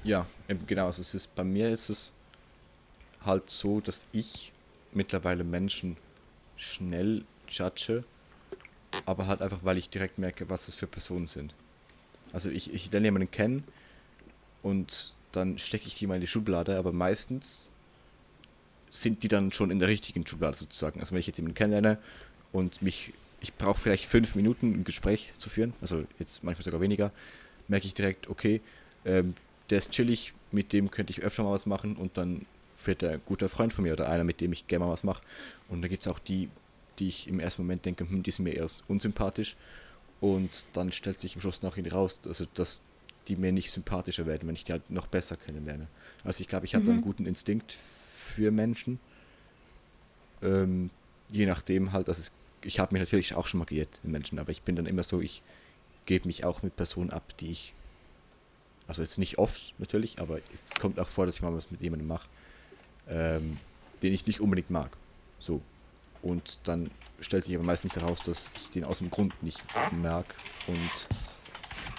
Ja, genau. Also es ist, bei mir ist es halt so, dass ich mittlerweile Menschen schnell judge, aber halt einfach, weil ich direkt merke, was das für Personen sind. Also ich, ich lerne jemanden kennen und dann stecke ich die mal in die Schublade, aber meistens sind die dann schon in der richtigen Schublade sozusagen. Also wenn ich jetzt jemanden kennenlerne und mich, ich brauche vielleicht fünf Minuten ein Gespräch zu führen, also jetzt manchmal sogar weniger, merke ich direkt, okay, ähm, der ist chillig, mit dem könnte ich öfter mal was machen und dann wird er ein guter Freund von mir oder einer, mit dem ich gerne mal was mache. Und da gibt es auch die, die ich im ersten Moment denke, hm, die sind mir eher unsympathisch. Und dann stellt sich im Schluss nachher raus, also dass die mir nicht sympathischer werden, wenn ich die halt noch besser kennenlerne. Also ich glaube, ich habe mhm. einen guten Instinkt für Menschen. Ähm, je nachdem halt, also es, ich habe mich natürlich auch schon mal geirrt in Menschen, aber ich bin dann immer so, ich gebe mich auch mit Personen ab, die ich, also jetzt nicht oft natürlich, aber es kommt auch vor, dass ich mal was mit jemandem mache, ähm, den ich nicht unbedingt mag. So. Und dann stellt sich aber meistens heraus, dass ich den aus dem Grund nicht mag und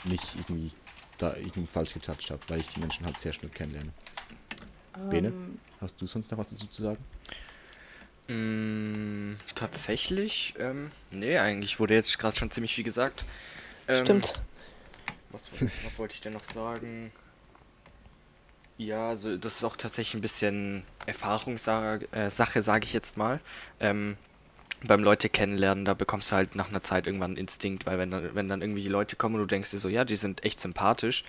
nicht irgendwie da irgendwie falsch gejudged habe, weil ich die Menschen halt sehr schnell kennenlerne. Bene, ähm, hast du sonst noch was dazu zu sagen? Mm, tatsächlich, ähm, nee, eigentlich wurde jetzt gerade schon ziemlich viel gesagt. Ähm, Stimmt. Was, was wollte ich denn noch sagen? Ja, also das ist auch tatsächlich ein bisschen Erfahrungssache, äh, sage ich jetzt mal. Ähm, beim Leute kennenlernen, da bekommst du halt nach einer Zeit irgendwann einen Instinkt, weil wenn dann, wenn dann irgendwie die Leute kommen und du denkst dir so, ja, die sind echt sympathisch,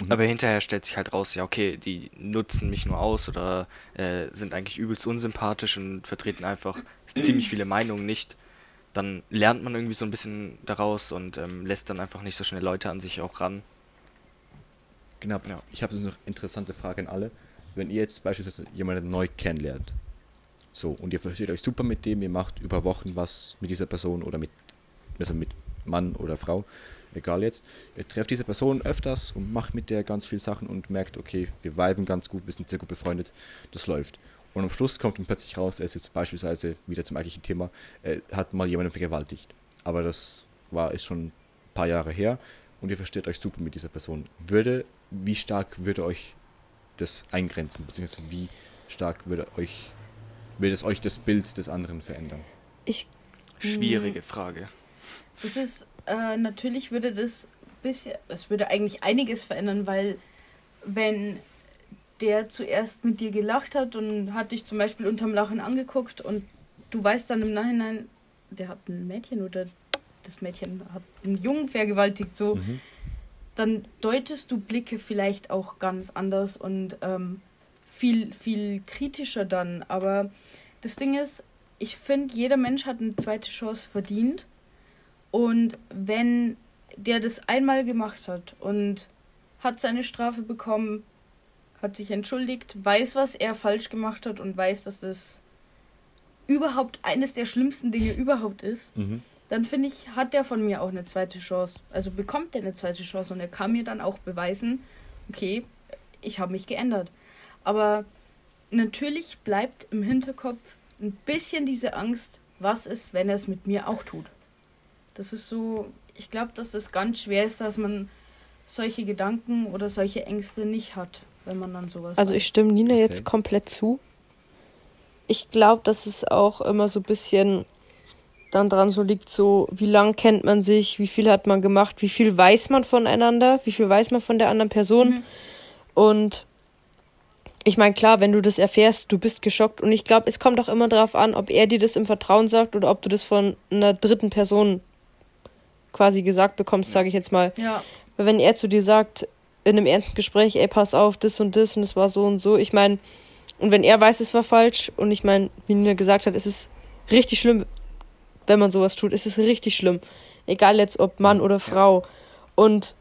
Mhm. Aber hinterher stellt sich halt raus, ja, okay, die nutzen mich nur aus oder äh, sind eigentlich übelst unsympathisch und vertreten einfach <clears throat> ziemlich viele Meinungen nicht. Dann lernt man irgendwie so ein bisschen daraus und ähm, lässt dann einfach nicht so schnell Leute an sich auch ran. Genau, ja. ich habe so eine interessante Frage an alle. Wenn ihr jetzt beispielsweise jemanden neu kennenlernt, so, und ihr versteht euch super mit dem, ihr macht über Wochen was mit dieser Person oder mit, also mit Mann oder Frau, egal jetzt, ihr trefft diese Person öfters und macht mit der ganz viele Sachen und merkt, okay, wir viben ganz gut, wir sind sehr gut befreundet, das läuft. Und am Schluss kommt dann plötzlich raus, er ist jetzt beispielsweise wieder zum eigentlichen Thema, er hat mal jemanden vergewaltigt. Aber das war ist schon ein paar Jahre her und ihr versteht euch super mit dieser Person. Würde, wie stark würde euch das eingrenzen, beziehungsweise wie stark würde euch, würde es euch das Bild des anderen verändern? Ich. Schwierige Frage. Das ist äh, natürlich würde das bisschen, es würde eigentlich einiges verändern, weil wenn der zuerst mit dir gelacht hat und hat dich zum Beispiel unterm Lachen angeguckt und du weißt dann im Nachhinein, der hat ein Mädchen oder das Mädchen hat einen Jungen vergewaltigt, so, Mhm. dann deutest du Blicke vielleicht auch ganz anders und ähm, viel, viel kritischer dann. Aber das Ding ist, ich finde, jeder Mensch hat eine zweite Chance verdient. Und wenn der das einmal gemacht hat und hat seine Strafe bekommen, hat sich entschuldigt, weiß, was er falsch gemacht hat und weiß, dass das überhaupt eines der schlimmsten Dinge überhaupt ist, Mhm. dann finde ich, hat der von mir auch eine zweite Chance. Also bekommt der eine zweite Chance und er kann mir dann auch beweisen, okay, ich habe mich geändert. Aber natürlich bleibt im Hinterkopf ein bisschen diese Angst, was ist, wenn er es mit mir auch tut. Das ist so, ich glaube, dass das ganz schwer ist, dass man solche Gedanken oder solche Ängste nicht hat, wenn man dann sowas Also ich stimme Nina Okay. jetzt komplett zu. Ich glaube, dass es auch immer so ein bisschen dann dran so liegt, so wie lang kennt man sich, wie viel hat man gemacht, wie viel weiß man voneinander, wie viel weiß man von der anderen Person. Mhm. Und ich meine, klar, wenn du das erfährst, du bist geschockt. Und ich glaube, es kommt auch immer darauf an, ob er dir das im Vertrauen sagt oder ob du das von einer dritten Person quasi gesagt bekommst, sage ich jetzt mal. Ja, Weil wenn er zu dir sagt, in einem ernsten Gespräch, ey, pass auf, das und das und es war so und so, ich meine, und wenn er weiß, es war falsch und ich meine, wie Nina gesagt hat, es ist richtig schlimm, wenn man sowas tut, es ist richtig schlimm. Egal jetzt ob Mann oder Frau. Und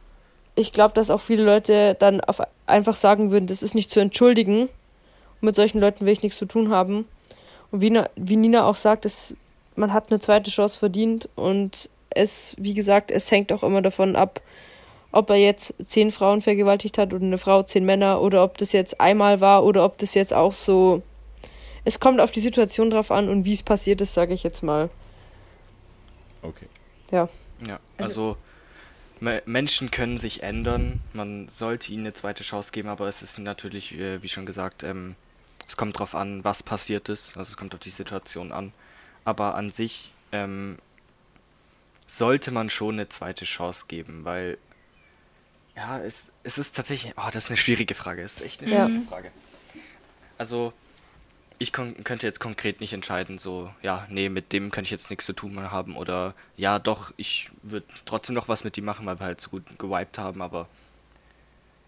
ich glaube, dass auch viele Leute dann auf einfach sagen würden, das ist nicht zu entschuldigen. Und mit solchen Leuten will ich nichts zu tun haben. Und wie, wie Nina auch sagt, es, man hat eine zweite Chance verdient und es, wie gesagt, es hängt auch immer davon ab, ob er jetzt zehn Frauen vergewaltigt hat oder eine Frau zehn Männer oder ob das jetzt einmal war oder ob das jetzt auch so. Es kommt auf die Situation drauf an und wie es passiert ist, sage ich jetzt mal. Okay. Ja, Also- also me Menschen können sich ändern. Man sollte ihnen eine zweite Chance geben, aber es ist natürlich, äh, wie schon gesagt, ähm, es kommt drauf an, was passiert ist. Also es kommt auf die Situation an. Aber an sich ähm, sollte man schon eine zweite Chance geben, weil ja, es, es ist tatsächlich, oh, das ist eine schwierige Frage. Es ist echt eine Ja. schwierige Frage. Also ich könnte jetzt konkret nicht entscheiden, so, ja, nee, mit dem könnte ich jetzt nichts zu tun haben oder ja, doch, ich würde trotzdem noch was mit ihm machen, weil wir halt so gut gewiped haben, aber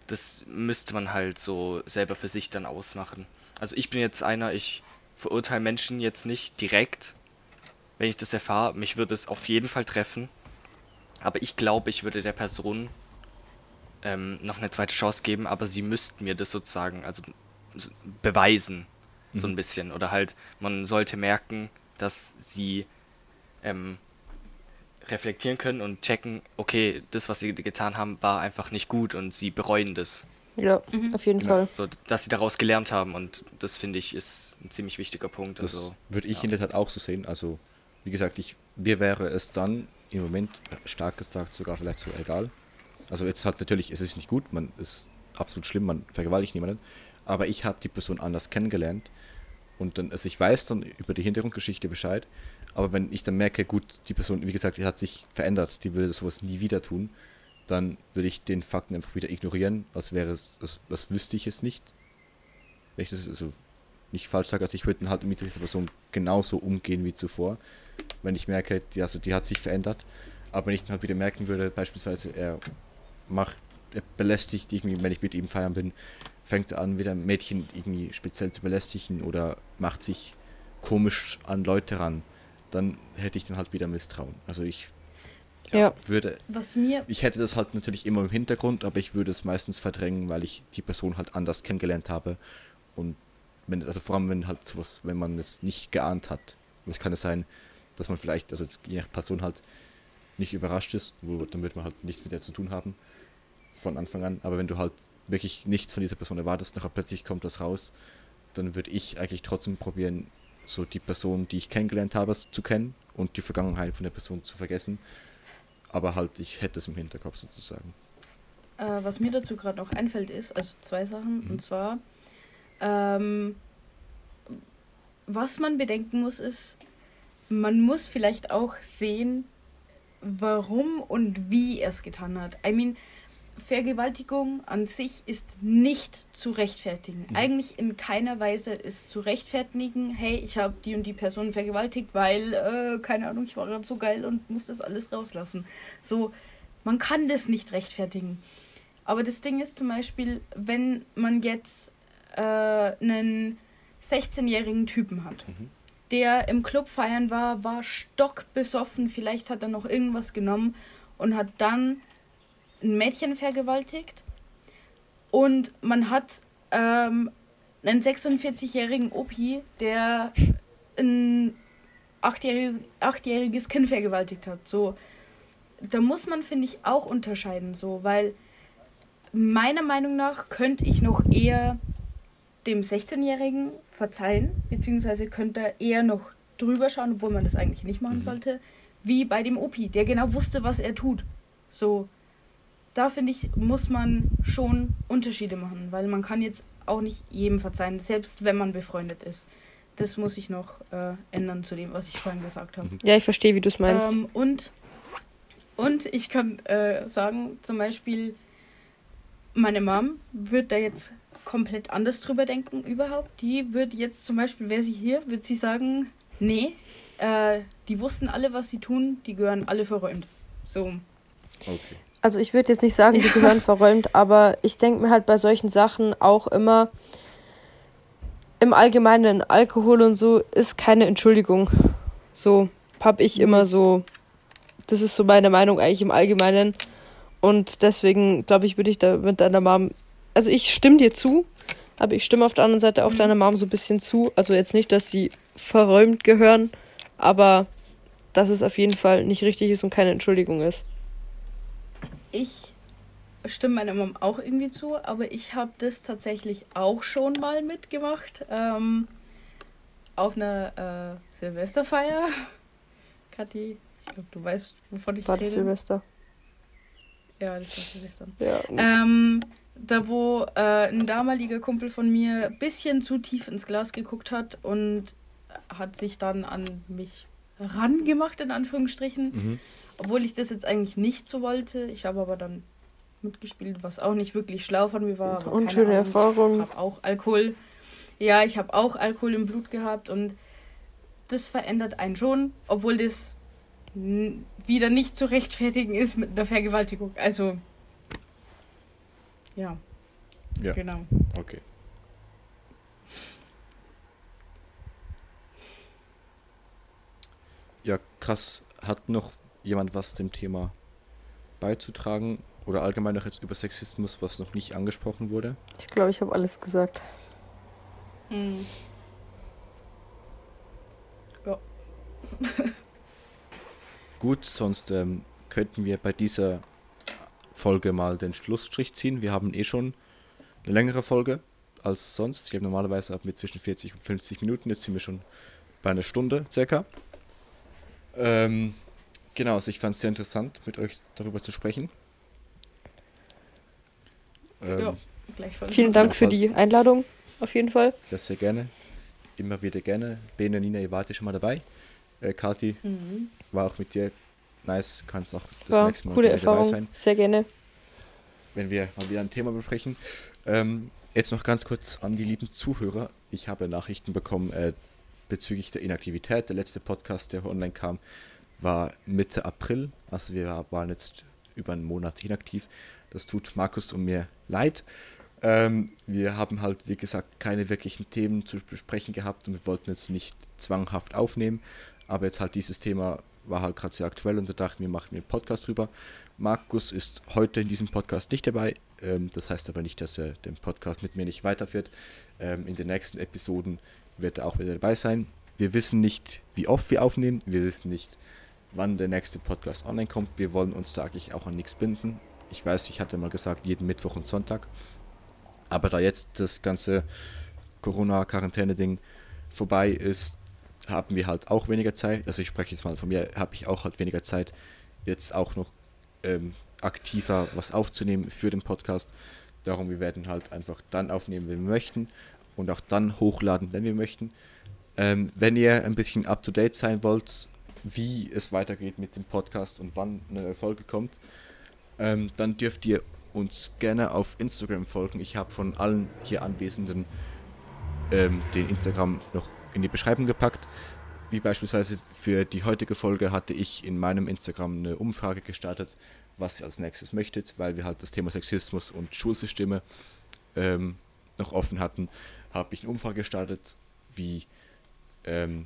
das müsste man halt so selber für sich dann ausmachen. Also ich bin jetzt einer, ich verurteile Menschen jetzt nicht direkt, wenn ich das erfahre. Mich würde es auf jeden Fall treffen, aber ich glaube, ich würde der Person ähm, noch eine zweite Chance geben, aber sie müssten mir das sozusagen, also beweisen, so ein bisschen. Oder halt, man sollte merken, dass sie ähm, reflektieren können und checken, okay, das, was sie getan haben, war einfach nicht gut und sie bereuen das. Ja, auf jeden Genau. Fall. So, dass sie daraus gelernt haben und das finde ich ist ein ziemlich wichtiger Punkt. Das Also, würde ich ja. in der Tat auch so sehen. Also, wie gesagt, ich, mir wäre es dann im Moment stark gesagt sogar vielleicht so egal. Also jetzt halt natürlich, es ist nicht gut, man ist absolut schlimm, man vergewaltigt niemanden, aber ich habe die Person anders kennengelernt und dann, also ich weiß dann über die Hintergrundgeschichte Bescheid, aber wenn ich dann merke, gut, die Person, wie gesagt, die hat sich verändert, die würde sowas nie wieder tun, dann würde ich den Fakten einfach wieder ignorieren, als wäre es, als, als wüsste ich es nicht. Wenn ich das also nicht falsch sage, also ich würde dann halt mit dieser Person genauso umgehen wie zuvor, wenn ich merke, die, also die hat sich verändert, aber wenn ich dann halt wieder merken würde, beispielsweise er macht, er belästigt irgendwie, wenn ich mit ihm feiern bin, fängt er an, wieder ein Mädchen irgendwie speziell zu belästigen oder macht sich komisch an Leute ran, dann hätte ich dann halt wieder Misstrauen. Also ich Ja. würde was mir ich hätte das halt natürlich immer im Hintergrund, aber ich würde es meistens verdrängen, weil ich die Person halt anders kennengelernt habe. Und wenn, also vor allem, wenn halt sowas, wenn man es nicht geahnt hat. Es kann es sein, dass man vielleicht, also jetzt je nach Person halt nicht überrascht ist, wo, dann wird man halt nichts mit der zu tun haben von Anfang an. Aber wenn du halt wirklich nichts von dieser Person erwartest, nachher plötzlich kommt das raus, dann würde ich eigentlich trotzdem probieren, so die Person, die ich kennengelernt habe, zu kennen und die Vergangenheit von der Person zu vergessen. Aber halt, ich hätte es im Hinterkopf sozusagen. Äh, was mir dazu gerade noch einfällt, ist, also zwei Sachen, Mhm. und zwar, ähm, was man bedenken muss, ist, man muss vielleicht auch sehen, warum und wie er es getan hat. I mean, Vergewaltigung an sich ist nicht zu rechtfertigen. Mhm. Eigentlich in keiner Weise ist zu rechtfertigen, hey, ich habe die und die Person vergewaltigt, weil, äh, keine Ahnung, ich war gerade so geil und muss das alles rauslassen. So, man kann das nicht rechtfertigen. Aber das Ding ist zum Beispiel, wenn man jetzt äh, einen 16-jährigen Typen hat, der im Club feiern war, war stockbesoffen, vielleicht hat er noch irgendwas genommen und hat dann ein Mädchen vergewaltigt und man hat ähm, einen 46-jährigen Opi, der ein achtjähriges, achtjähriges Kind vergewaltigt hat. So, da muss man, finde ich, auch unterscheiden, so, weil meiner Meinung nach könnte ich noch eher dem 16-Jährigen verzeihen, beziehungsweise könnte er eher noch drüber schauen, obwohl man das eigentlich nicht machen Mhm. sollte, wie bei dem Opi, der genau wusste, was er tut. So, da finde ich, muss man schon Unterschiede machen, weil man kann jetzt auch nicht jedem verzeihen, selbst wenn man befreundet ist. Das muss ich noch äh, ändern zu dem, was ich vorhin gesagt habe. Ja, ich verstehe, wie du es meinst. Ähm, und, und ich kann äh, sagen, zum Beispiel, meine Mom wird da jetzt komplett anders drüber denken überhaupt. Die wird jetzt zum Beispiel, wäre sie hier, wird sie sagen, nee, äh, die wussten alle, was sie tun, die gehören alle verräumt. So. Okay. Also ich würde jetzt nicht sagen, die gehören verräumt, aber ich denke mir halt bei solchen Sachen auch immer, im Allgemeinen Alkohol und so ist keine Entschuldigung. So habe ich immer so, das ist so meine Meinung eigentlich im Allgemeinen. Und deswegen glaube ich, würde ich da mit deiner Mom, also ich stimme dir zu, aber ich stimme auf der anderen Seite auch deiner Mom so ein bisschen zu. Also jetzt nicht, dass die verräumt gehören, aber dass es auf jeden Fall nicht richtig ist und keine Entschuldigung ist. Ich stimme meiner Mom auch irgendwie zu, aber ich habe das tatsächlich auch schon mal mitgemacht. Ähm, auf einer äh, Silvesterfeier. <laughs> Kathi, ich glaube, du weißt, wovon ich War rede. Silvester? Ja, das war Silvester. Ja. Ähm, da wo äh, ein damaliger Kumpel von mir ein bisschen zu tief ins Glas geguckt hat und hat sich dann an mich rangemacht, in Anführungsstrichen. Mhm. Obwohl ich das jetzt eigentlich nicht so wollte. Ich habe aber dann mitgespielt, was auch nicht wirklich schlau von mir war. Unschöne Ahnung, Erfahrung. Ich habe auch Alkohol. Ja, ich habe auch Alkohol im Blut gehabt und das verändert einen schon, obwohl das wieder nicht zu rechtfertigen ist mit einer Vergewaltigung. Also, ja, Ja, genau. okay. Ja, krass. Hat noch jemand was dem Thema beizutragen? Oder allgemein noch jetzt über Sexismus, was noch nicht angesprochen wurde? Ich glaube, ich habe alles gesagt. Hm. Ja. <laughs> Gut, sonst ähm, könnten wir bei dieser Folge mal den Schlussstrich ziehen. Wir haben eh schon eine längere Folge als sonst. Ich habe normalerweise ab mit zwischen 40 und 50 Minuten. Jetzt sind wir schon bei einer Stunde circa. Ähm, genau, also ich fand es sehr interessant, mit euch darüber zu sprechen. Ähm, Ja. Gleichfalls. Vielen Dank für die Einladung, auf jeden Fall. Das sehr gerne. Immer wieder gerne. Bene, Nina, ihr wart ja schon mal dabei. Äh, Kati Mhm. war auch mit dir nice. Kannst auch das War nächste Mal coole gerne dabei Erfahrung. sein. Sehr gerne. wenn wir mal wieder ein Thema besprechen. Ähm, jetzt noch ganz kurz an die lieben Zuhörer. Ich habe Nachrichten bekommen äh, bezüglich der Inaktivität. Der letzte Podcast, der online kam, war Mitte April. Also wir waren jetzt über einen Monat inaktiv. Das tut Markus und mir leid. Ähm, wir haben halt, wie gesagt, keine wirklichen Themen zu besprechen gehabt und wir wollten jetzt nicht zwanghaft aufnehmen. Aber jetzt halt dieses Thema war halt gerade sehr aktuell und da dachten wir, machen wir einen Podcast drüber. Markus ist heute in diesem Podcast nicht dabei. Ähm, das heißt aber nicht, dass er den Podcast mit mir nicht weiterführt. Ähm, in den nächsten Episoden wird er auch wieder dabei sein. Wir wissen nicht, wie oft wir aufnehmen. Wir wissen nicht, wann der nächste Podcast online kommt. Wir wollen uns da eigentlich auch an nichts binden. Ich weiß, ich hatte mal gesagt, jeden Mittwoch und Sonntag. Aber da jetzt das ganze Corona-Quarantäne-Ding vorbei ist, haben wir halt auch weniger Zeit. Also ich spreche jetzt mal von mir, habe ich auch halt weniger Zeit, jetzt auch noch ähm, aktiver was aufzunehmen für den Podcast. Darum, wir werden halt einfach dann aufnehmen, wenn wir möchten und auch dann hochladen, wenn wir möchten. Ähm, wenn ihr ein bisschen up-to-date sein wollt, wie es weitergeht mit dem Podcast und wann eine Folge kommt, ähm, dann dürft ihr uns gerne auf Instagram folgen. Ich habe von allen hier Anwesenden ähm, den Instagram noch in die Beschreibung gepackt. Wie beispielsweise für die heutige Folge hatte ich in meinem Instagram eine Umfrage gestartet, was ihr als nächstes möchtet, weil wir halt das Thema Sexismus und Schulsysteme ähm, noch offen hatten, habe ich eine Umfrage gestartet, wie, ähm,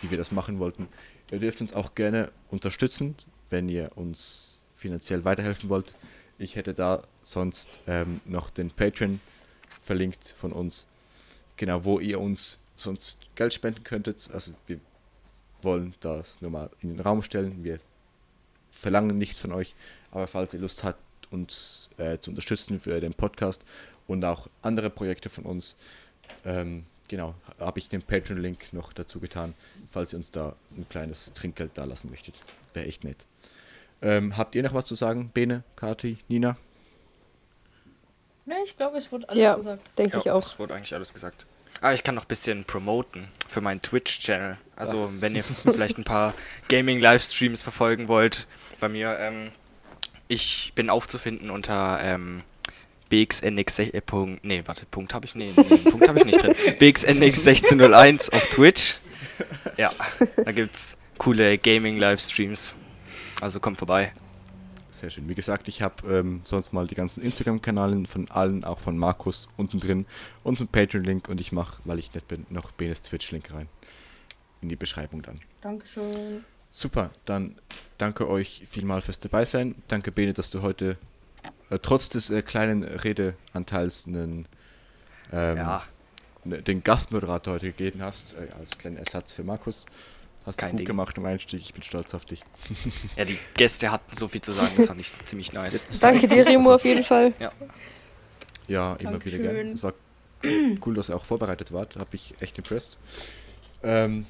wie wir das machen wollten. Ihr dürft uns auch gerne unterstützen, wenn ihr uns finanziell weiterhelfen wollt. Ich hätte da sonst ähm, noch den Patreon verlinkt von uns, genau, wo ihr uns sonst Geld spenden könntet. Also wir wollen das nur mal in den Raum stellen. Wir verlangen nichts von euch, aber falls ihr Lust habt, uns äh, zu unterstützen für den Podcast und auch andere Projekte von uns, ähm, genau, habe ich den Patreon-Link noch dazu getan, falls ihr uns da ein kleines Trinkgeld da lassen möchtet. Wäre echt nett. Ähm, habt ihr noch was zu sagen? Bene, Kati, Nina? Ne, ich glaube, es wurde alles Ja, gesagt. denke Ja, ich auch. Es wurde eigentlich alles gesagt. Ah, ich kann noch ein bisschen promoten für meinen Twitch-Channel. Also, wenn ihr <laughs> vielleicht ein paar Gaming-Livestreams verfolgen wollt, bei mir, ähm, ich bin aufzufinden unter ähm, bxnx, äh, Punkt, nee, warte, Punkt habe ich, nee, nee, Punkt habe ich nicht drin. <laughs> bxnx1601 auf Twitch. Ja, da gibt's coole Gaming-Livestreams. Also kommt vorbei. Sehr schön. Wie gesagt, ich habe ähm, sonst mal die ganzen Instagram-Kanäle von allen, auch von Markus, unten drin, unseren Patreon-Link und ich mache, weil ich nett bin, noch Benes Twitch-Link rein. In die Beschreibung dann. Dankeschön. Super, dann danke euch vielmal fürs dabei sein. Danke Bene, dass du heute trotz des äh, kleinen Redeanteils einen, ähm, Ja, ne, den Gastmoderator heute gegeben hast, äh, als kleinen Ersatz für Markus. Hast Kein du gut Ding. gemacht im Einstieg, ich bin stolz auf dich. <laughs> ja, die Gäste hatten so viel zu sagen, das fand ich ziemlich nice. Danke dir, Remo, auf jeden Fall. Ja, immer wieder gerne. Es war <clears throat> cool, dass ihr auch vorbereitet wart, habe ich echt impressed. Ähm,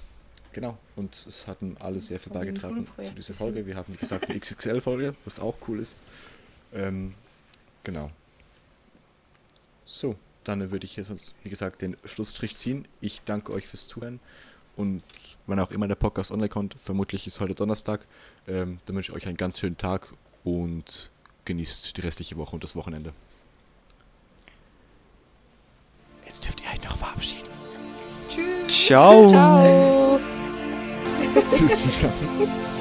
genau, und es hatten alle sehr viel beigetragen zu dieser. Folge. Wir haben, wie gesagt, eine <laughs> XXL-Folge, was auch cool ist. Ähm, genau. So, dann würde ich jetzt, sonst, wie gesagt, den Schlussstrich ziehen. Ich danke euch fürs Zuhören. Und wann auch immer der Podcast online kommt, vermutlich ist heute Donnerstag, ähm, dann wünsche ich euch einen ganz schönen Tag und genießt die restliche Woche und das Wochenende. Jetzt dürft ihr euch noch verabschieden. Ciao! Ciao. Tschüss <laughs> zusammen. <laughs>